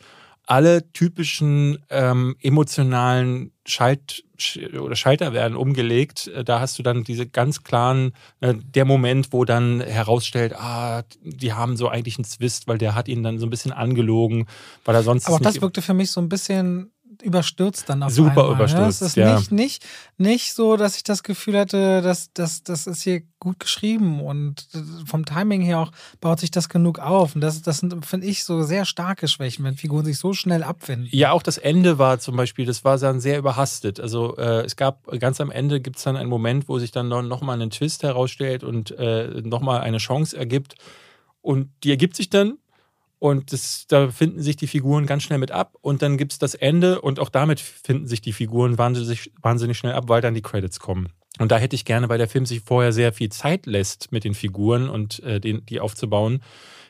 alle typischen ähm, emotionalen Schalt oder Schalter werden umgelegt. Äh, da hast du dann diese ganz klaren, äh, der Moment, wo dann herausstellt, ah, die haben so eigentlich einen Zwist, weil der hat ihn dann so ein bisschen angelogen, weil er sonst. Aber auch das wirkte für mich so ein bisschen überstürzt dann auf Super einmal. Super überstürzt, Es ist ja. nicht, nicht, nicht so, dass ich das Gefühl hatte, dass das dass ist hier gut geschrieben und vom Timing her auch baut sich das genug auf. Und das, das sind, finde ich, so sehr starke Schwächen, wenn Figuren sich so schnell abwenden. Ja, auch das Ende war zum Beispiel, das war dann sehr überhastet. Also äh, es gab ganz am Ende gibt es dann einen Moment, wo sich dann nochmal einen Twist herausstellt und äh, nochmal eine Chance ergibt. Und die ergibt sich dann und das, da finden sich die Figuren ganz schnell mit ab. Und dann gibt es das Ende und auch damit finden sich die Figuren wahnsinnig, wahnsinnig schnell ab, weil dann die Credits kommen. Und da hätte ich gerne, weil der Film sich vorher sehr viel Zeit lässt mit den Figuren und äh, den, die aufzubauen,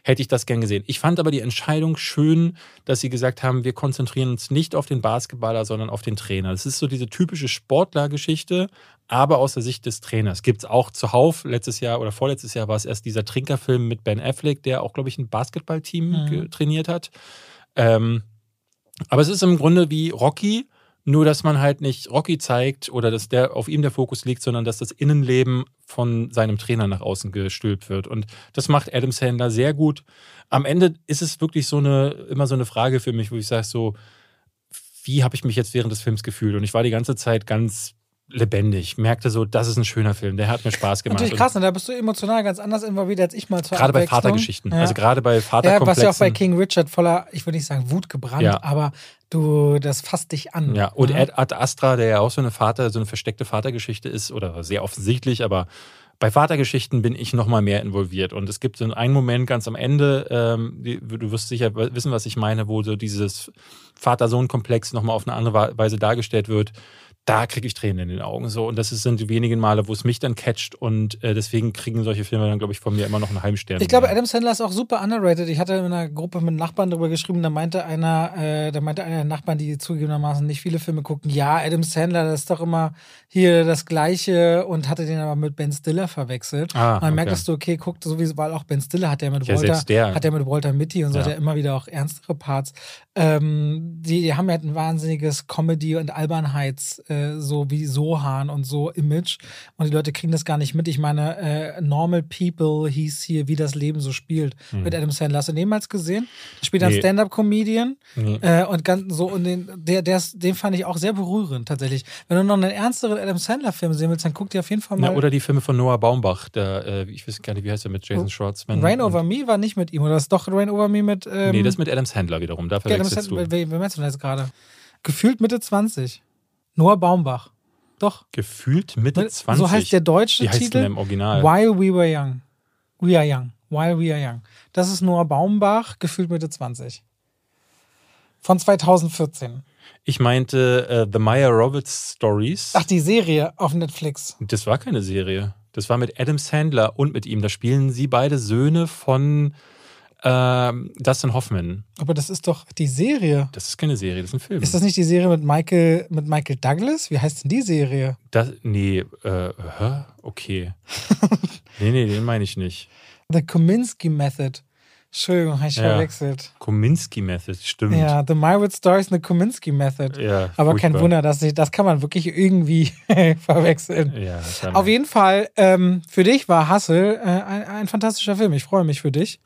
hätte ich das gern gesehen. Ich fand aber die Entscheidung schön, dass sie gesagt haben, wir konzentrieren uns nicht auf den Basketballer, sondern auf den Trainer. Das ist so diese typische Sportlergeschichte, aber aus der Sicht des Trainers. Gibt es auch zuhauf, letztes Jahr oder vorletztes Jahr war es erst dieser Trinkerfilm mit Ben Affleck, der auch, glaube ich, ein Basketballteam mhm. trainiert hat. Ähm, aber es ist im Grunde wie Rocky, nur, dass man halt nicht Rocky zeigt oder dass der auf ihm der Fokus liegt, sondern dass das Innenleben von seinem Trainer nach außen gestülpt wird. Und das macht Adam Sandler sehr gut. Am Ende ist es wirklich so eine, immer so eine Frage für mich, wo ich sage so, wie habe ich mich jetzt während des Films gefühlt? Und ich war die ganze Zeit ganz lebendig. Merkte so, das ist ein schöner Film, der hat mir Spaß gemacht. Natürlich krass, und da bist du emotional ganz anders involviert als ich mal zur Gerade bei Vatergeschichten, ja. also gerade bei Vaterkomplexen. Ja, was ja auch bei King Richard voller, ich würde nicht sagen Wut gebrannt, ja. aber du, das fasst dich an. Ja, und ja. Ad Astra, der ja auch so eine Vater, so eine versteckte Vatergeschichte ist, oder sehr offensichtlich, aber bei Vatergeschichten bin ich noch mal mehr involviert. Und es gibt so einen Moment ganz am Ende, ähm, du wirst sicher wissen, was ich meine, wo so dieses Vater-Sohn-Komplex noch mal auf eine andere Weise dargestellt wird da kriege ich Tränen in den Augen. So. Und das sind die wenigen Male, wo es mich dann catcht. Und äh, deswegen kriegen solche Filme dann, glaube ich, von mir immer noch einen Heimstern. Ich glaube, Adam Sandler ist auch super underrated. Ich hatte in einer Gruppe mit Nachbarn darüber geschrieben, da meinte einer, äh, da meinte einer der Nachbarn, die zugegebenermaßen nicht viele Filme gucken, ja, Adam Sandler, das ist doch immer hier das Gleiche und hatte den aber mit Ben Stiller verwechselt. Ah, und dann okay. merkst du, okay, guckt so wie, weil auch Ben Stiller hat ja mit ja, Walter, der. hat ja mit Walter Mitty und so ja. hat ja immer wieder auch ernstere Parts. Ähm, die, die haben ja ein wahnsinniges Comedy- und Albernheits- äh, äh, so wie Sohan und so Image. Und die Leute kriegen das gar nicht mit. Ich meine, äh, Normal People hieß hier, wie das Leben so spielt, mhm. mit Adam Sandler. Hast du den jemals gesehen? Der spielt nee. einen Stand-Up-Comedian. Nee. Äh, und ganz so, und den, der, der ist, den fand ich auch sehr berührend, tatsächlich. Wenn du noch einen ernsteren Adam Sandler-Film sehen willst, dann guck dir auf jeden Fall mal. Ja, oder die Filme von Noah Baumbach, der, äh, ich weiß gar nicht, wie heißt der mit Jason Schwartzman? Rain Over Me war nicht mit ihm, oder ist doch Rain Over Me mit. Ähm, nee, das mit Adam Sandler wiederum. Da verwechselst ja, du. Wer, wer meinst du denn jetzt gerade? Gefühlt Mitte 20. Noah Baumbach. Doch. Gefühlt Mitte 20. So heißt der deutsche Wie heißt Titel. Denn im Original? While We Were Young. We Are Young. While We Are Young. Das ist Noah Baumbach, gefühlt Mitte 20. Von 2014. Ich meinte uh, The Maya Roberts Stories. Ach, die Serie auf Netflix. Das war keine Serie. Das war mit Adam Sandler und mit ihm. Da spielen sie beide Söhne von ähm, Dustin Hoffman. Aber das ist doch die Serie. Das ist keine Serie, das ist ein Film. Ist das nicht die Serie mit Michael, mit Michael Douglas? Wie heißt denn die Serie? Das, nee, äh, hä? okay. nee, nee, den meine ich nicht. The Kominsky Method. Entschuldigung, habe ich ja. verwechselt. Kominsky Method, stimmt. Ja, The Mywood Story ist eine Kominsky Method. Ja, Aber furchtbar. kein Wunder, dass ich, das kann man wirklich irgendwie verwechseln. Ja, Auf jeden Fall, ähm, für dich war Hustle äh, ein, ein, fantastischer Film. Ich freue mich für dich.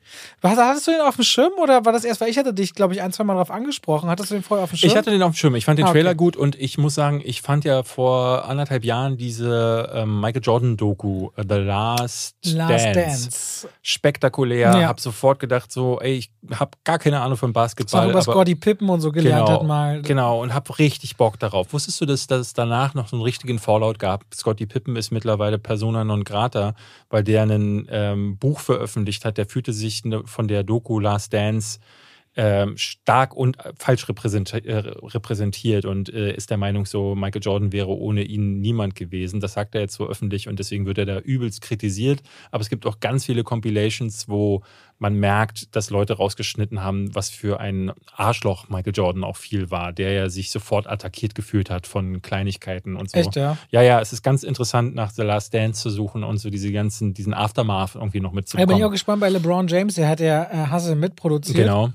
Hattest du den auf dem Schirm oder war das erst, weil ich hatte dich, glaube ich, ein, zwei Mal darauf angesprochen. Hattest du den vorher auf dem Schirm? Ich hatte den auf dem Schirm. Ich fand den ah, Trailer gut und ich muss sagen, ich fand ja vor anderthalb Jahren diese ähm, Michael Jordan-Doku, äh, The Last, Last Dance. Dance. spektakulär. Ja. Hab sofort gedacht, gedacht, so, ey, ich habe gar keine Ahnung von Basketball. auch über aber- Scotty Pippen und so gelernt genau, hat mal. Genau, und habe richtig Bock darauf. Wusstest du, dass, dass es danach noch so einen richtigen Fallout gab? Scotty Pippen ist mittlerweile Persona non grata, weil der ein ähm, Buch veröffentlicht hat. Der fühlte sich ne- von der Doku Last Dance stark und falsch äh, repräsentiert und äh, ist der Meinung, so Michael Jordan wäre ohne ihn niemand gewesen. Das sagt er jetzt so öffentlich und deswegen wird er da übelst kritisiert. Aber es gibt auch ganz viele Compilations, wo man merkt, dass Leute rausgeschnitten haben, was für ein Arschloch Michael Jordan auch viel war, der ja sich sofort attackiert gefühlt hat von Kleinigkeiten und so. Echt, ja? Ja, ja, es ist ganz interessant, nach The Last Dance zu suchen und so diese ganzen, diesen Aftermath irgendwie noch Da bin ich auch mitzubekommen. gespannt bei LeBron James. Der hat ja äh, Hustle mitproduziert, Genau.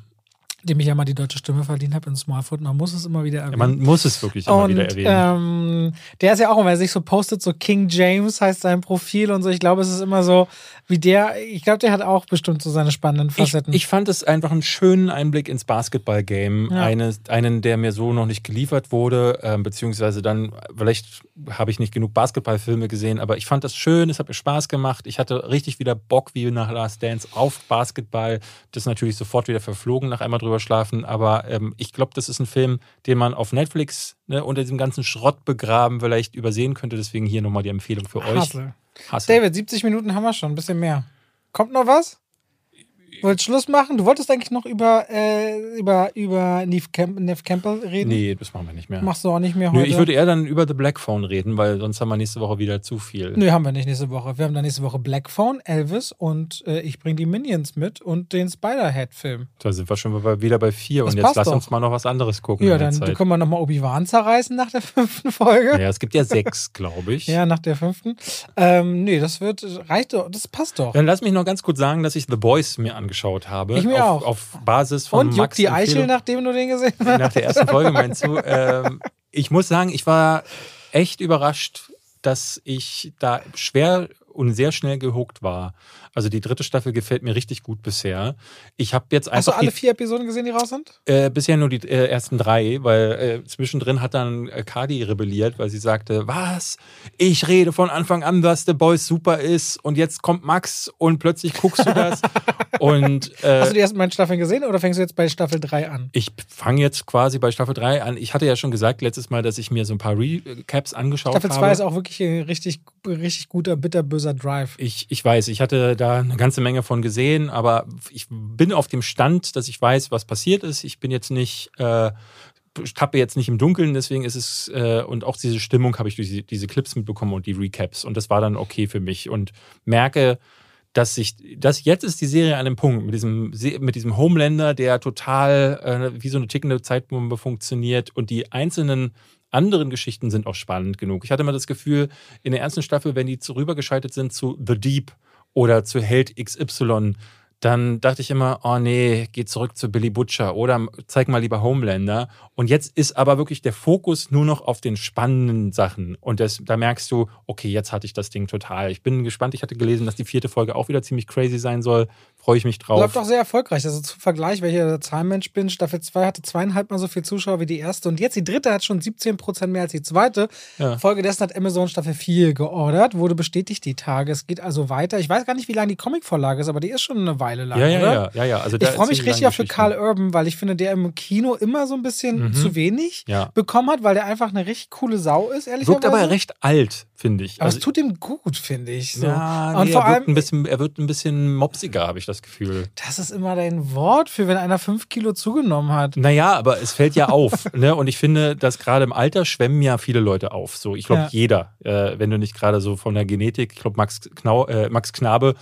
Dem ich ja mal die deutsche Stimme verdient habe in Smallfoot. Man muss es immer wieder Ja, erwähnen. man muss es wirklich immer und wieder erwähnen. ähm, der ist ja auch, wenn er sich so postet, so King James heißt sein Profil und so. Ich glaube, es ist immer so, wie der, ich glaube, der hat auch bestimmt so seine spannenden Ich, Facetten. ich fand es einfach einen schönen Einblick ins Basketball-Game. Ja. Eine, einen, der mir so noch nicht geliefert wurde, ähm, beziehungsweise dann, vielleicht habe ich nicht genug Basketballfilme gesehen, aber ich fand das schön, es hat mir Spaß gemacht. Ich hatte richtig wieder Bock, wie nach Last Dance, auf Basketball. Das ist natürlich sofort wieder verflogen nach einmal drüber schlafen, aber ähm, ich glaube, das ist ein Film, den man auf Netflix ne, unter diesem ganzen Schrott begraben vielleicht übersehen könnte. Deswegen hier nochmal die Empfehlung für euch. Hustle. David, 70 Minuten haben wir schon, ein bisschen mehr. Kommt noch was? Wolltest Schluss machen? Du wolltest eigentlich noch über, äh, über, über Neve, Camp Neve Campbell reden? Nee, das machen wir nicht mehr. Machst du auch nicht mehr Nö, heute? ich würde eher dann über The Black Phone reden, weil sonst haben wir nächste Woche wieder zu viel. Nö, haben wir nicht nächste Woche. Wir haben dann nächste Woche Black Phone, Elvis und äh, ich bringe die Minions mit und den Spider-Head-Film. Da sind wir schon wieder bei vier Das und jetzt lass doch. uns mal noch was anderes gucken. Ja, dann Zeit. können wir nochmal Obi-Wan zerreißen nach der fünften Folge. Ja, es gibt ja sechs, glaube ich. Ja, nach der fünften. Ähm, nee, das wird, reicht doch, das passt doch. Dann lass mich noch ganz kurz sagen, dass ich The Boys mir angeschaut habe. Ich mir auf, auch. Auf Basis von Und juckt Max die Eichel, nachdem du den gesehen hast? nach der ersten Folge meinst du. Ähm, ich muss sagen, ich war echt überrascht, dass ich da schwer und sehr schnell gehuckt war. Also die dritte Staffel gefällt mir richtig gut bisher. Ich habe jetzt Hast du einfach alle vier Episoden gesehen, die raus sind? äh, bisher nur die äh, ersten drei, weil äh, zwischendrin hat dann äh, Cardi rebelliert, weil sie sagte, was? Ich rede von Anfang an, dass The Boys super ist und jetzt kommt Max und plötzlich guckst du das und äh, Hast du die ersten beiden Staffeln gesehen oder fängst du jetzt bei Staffel 3 an? ich fange jetzt quasi bei Staffel 3 an. Ich hatte ja schon gesagt letztes Mal, dass ich mir so ein paar Recaps angeschaut Staffel habe. 2 ist auch wirklich ein richtig, richtig guter, bitterböser Drive. Ich, ich weiß, ich hatte da eine ganze Menge von gesehen, aber ich bin auf dem Stand, dass ich weiß, was passiert ist. Ich bin jetzt nicht, äh, tappe jetzt nicht im Dunkeln, deswegen ist es, äh, und auch diese Stimmung habe ich durch die, diese Clips mitbekommen und die Recaps. Und das war dann okay für mich und merke, dass sich, dass jetzt ist die Serie an dem Punkt mit diesem, Se- mit diesem Homelander, der total äh, wie so eine tickende Zeitbombe funktioniert und die einzelnen anderen Geschichten sind auch spannend genug. Ich hatte mal das Gefühl, in der ersten Staffel, wenn die rübergeschaltet sind zu The Deep oder zu Held XY, dann dachte ich immer, oh nee, geh zurück zu Billy Butcher oder zeig mal lieber Homelander. Und jetzt ist aber wirklich der Fokus nur noch auf den spannenden Sachen. Und das, da merkst du, okay, jetzt hatte ich das Ding total. Ich bin gespannt. Ich hatte gelesen, dass die vierte Folge auch wieder ziemlich crazy sein soll. Freue ich mich drauf. Läuft auch sehr erfolgreich. Also zum Vergleich, weil ich ja der Zahlenmensch bin, Staffel 2 hatte zweieinhalb Mal so viel Zuschauer wie die erste und jetzt die dritte hat schon 17% mehr als die zweite. Ja. Folgedessen hat Amazon Staffel 4 geordert, wurde bestätigt die Tage. Es geht also weiter. Ich weiß gar nicht, wie lange die Comicvorlage ist, aber die ist schon eine Weile lang, ja, ja, oder? ja, ja, ja. Also Ich freue mich richtig auch lange für. Carl Urban, weil ich finde, der im Kino immer so ein bisschen Mhm. zu wenig Ja. bekommen hat, weil der einfach eine richtig coole Sau ist, ehrlicherweise. Wirkt aber recht alt, finde ich. Aber Also- es tut ihm gut, finde ich. So. ja, und nee, vor er, wirkt allem, ein bisschen, er wird ein bisschen mopsiger, habe ich das Gefühl. das ist immer dein Wort für, wenn einer fünf Kilo zugenommen hat. Naja, aber es fällt ja auf. ne? Und ich finde, dass gerade im Alter schwemmen ja viele Leute auf. So, ich glaube, Ja. jeder, äh, wenn du nicht gerade so von der Genetik, ich glaube, Max, Knau, äh, Max Knabe,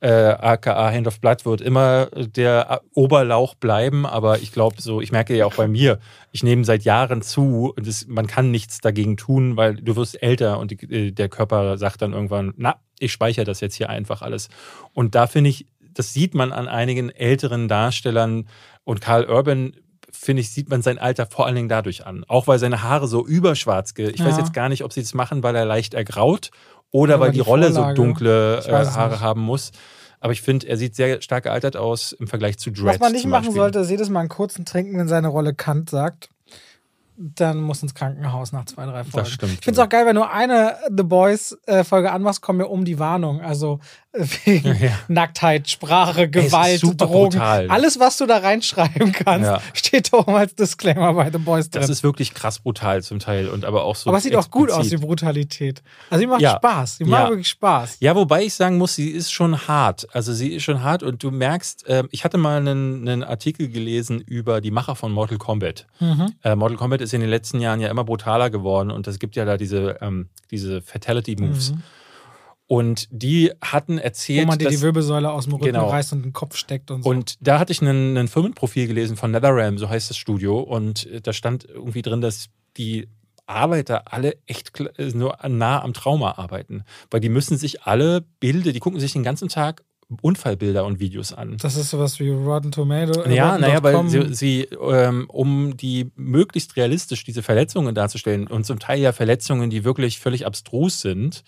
äh, aka Hand of Blood, wird immer der Oberlauch bleiben. Aber ich glaube, so, ich merke ja auch bei mir, ich nehme seit Jahren zu und es, man kann nichts dagegen tun, weil du wirst älter und die, äh, der Körper sagt dann irgendwann, na, ich speichere das jetzt hier einfach alles. Und da finde ich, das sieht man an einigen älteren Darstellern und Karl Urban finde ich, sieht man sein Alter vor allen Dingen dadurch an. Auch weil seine Haare so überschwarz, ge- ich Ja. weiß jetzt gar nicht, ob sie das machen, weil er leicht ergraut oder Oder weil die die Rolle so dunkle äh, Haare nicht. haben muss. Aber ich finde, er sieht sehr stark gealtert aus im Vergleich zu Dread. Was man nicht machen sollte, ist jedes Mal einen kurzen Trinken, wenn seine Rolle Kant sagt. Dann muss ins Krankenhaus nach zwei, drei Folgen. stimmt. Ich finde es auch geil, wenn du eine The Boys-Folge anmachst, kommen wir um die Warnung. Also wegen Ja. Nacktheit, Sprache, Gewalt, super Drogen. brutal. Alles, was du da reinschreiben kannst, Ja. steht da oben als Disclaimer bei The Boys drin. Das ist wirklich krass brutal zum Teil und aber auch so. Aber es sieht auch gut aus, die explizit. Brutalität. Also die macht Ja. Spaß. Die macht wirklich Spaß. Ja, wobei ich sagen muss, sie ist schon hart. Also sie ist schon hart und du merkst, ähm, ich hatte mal einen, einen Artikel gelesen über die Macher von Mortal Kombat. Mhm. Äh, Mortal Kombat ist in den letzten Jahren ja immer brutaler geworden und es gibt ja da diese, ähm, diese Fatality-Moves. Mhm. Und die hatten Wo erzählt, man dir dass, die Wirbelsäule aus dem Rücken Genau. reißt und den Kopf steckt und so. Und da hatte ich einen, einen Firmenprofil gelesen von NetherRealm, so heißt das Studio. Und äh, da stand irgendwie drin, dass die Arbeiter alle echt äh, nur nah am Trauma arbeiten. Weil die müssen sich alle Bilder, die gucken sich den ganzen Tag Unfallbilder und Videos an. das ist sowas wie Rotten Tomato. äh, Ja, naja, weil sie, sie ähm, um die möglichst realistisch diese Verletzungen darzustellen und zum Teil ja Verletzungen, die wirklich völlig abstrus sind,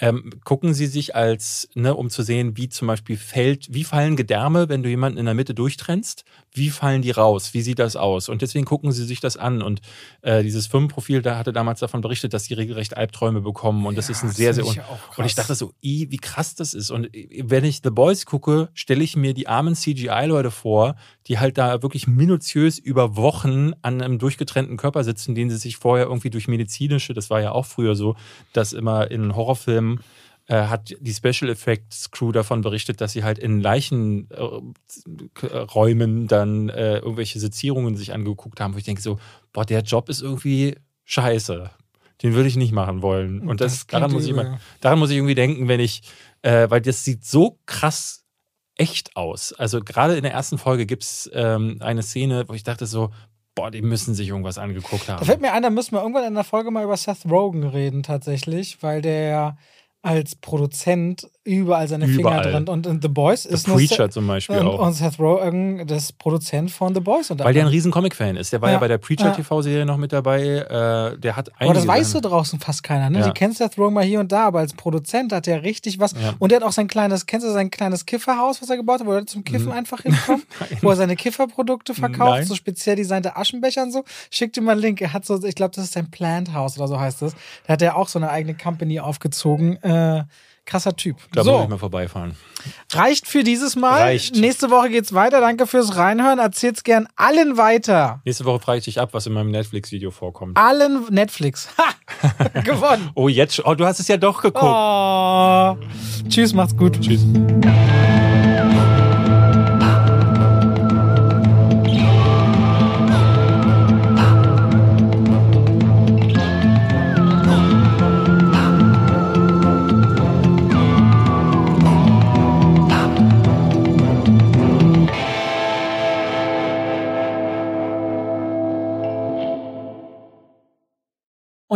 ähm, gucken sie sich als, ne, um zu sehen, wie zum Beispiel fällt, wie fallen Gedärme, wenn du jemanden in der Mitte durchtrennst, wie fallen die raus, wie sieht das aus? Und deswegen gucken sie sich das an. Und äh, dieses Firmenprofil, da hatte damals davon berichtet, dass sie regelrecht Albträume bekommen. Und das Ja, ist ein das sehr, sehr ich Und ich dachte so, i, wie krass das ist. Und wenn ich The Boys gucke, stelle ich mir die armen CGI-Leute vor, die halt da wirklich minutiös über Wochen an einem durchgetrennten Körper sitzen, den sie sich vorher irgendwie durch medizinische, das war ja auch früher so, dass immer in Horrorfilmen äh, hat die Special Effects Crew davon berichtet, dass sie halt in Leichenräumen dann äh, irgendwelche Sezierungen sich angeguckt haben, wo ich denke so, boah, der Job ist irgendwie scheiße. Den würde ich nicht machen wollen. Und das, klingt daran muss ich immer, daran muss ich irgendwie denken, wenn ich, äh, weil das sieht so krass echt aus. Also gerade in der ersten Folge gibt es ähm, eine Szene, wo ich dachte so, boah, die müssen sich irgendwas angeguckt haben. Da fällt mir ein, da müssen wir irgendwann in der Folge mal über Seth Rogen reden, tatsächlich, weil der als Produzent überall seine Überall. Finger drin und in The Boys The ist nur Preacher Seth, zum Beispiel und, auch. und Seth Rogen, das Produzent von The Boys. Und Weil der ein riesen Comic-Fan ist. Der war ja, Ja. bei der Ja. Preacher-TV-Serie noch mit dabei. Äh, der hat aber das einige weiß so Sachen- draußen fast keiner. Ne? Ja. Die kennt Seth Rogen mal hier und da, aber als Produzent hat er richtig was. Ja. Und er hat auch sein kleines, kennst du sein kleines Kifferhaus, was er gebaut hat, wo er zum Kiffen Mhm. einfach hinkommt? wo er seine Kifferprodukte verkauft, Nein. so speziell designte Aschenbecher und so. Schickt ihm mal einen Link. Er hat so, ich glaube, das ist sein Plant House oder so heißt das. Da hat er auch so eine eigene Company aufgezogen. Äh, krasser Typ. Da muss so, ich mal vorbeifahren. reicht für dieses Mal. Reicht. Nächste Woche geht's weiter. Danke fürs Reinhören. Erzählt's gern allen weiter. Nächste Woche frage ich dich ab, was in meinem Netflix-Video vorkommt. Allen Netflix. Ha! Gewonnen. Oh, jetzt schon. Oh, du hast es ja doch geguckt. Oh. Tschüss, macht's gut. Tschüss.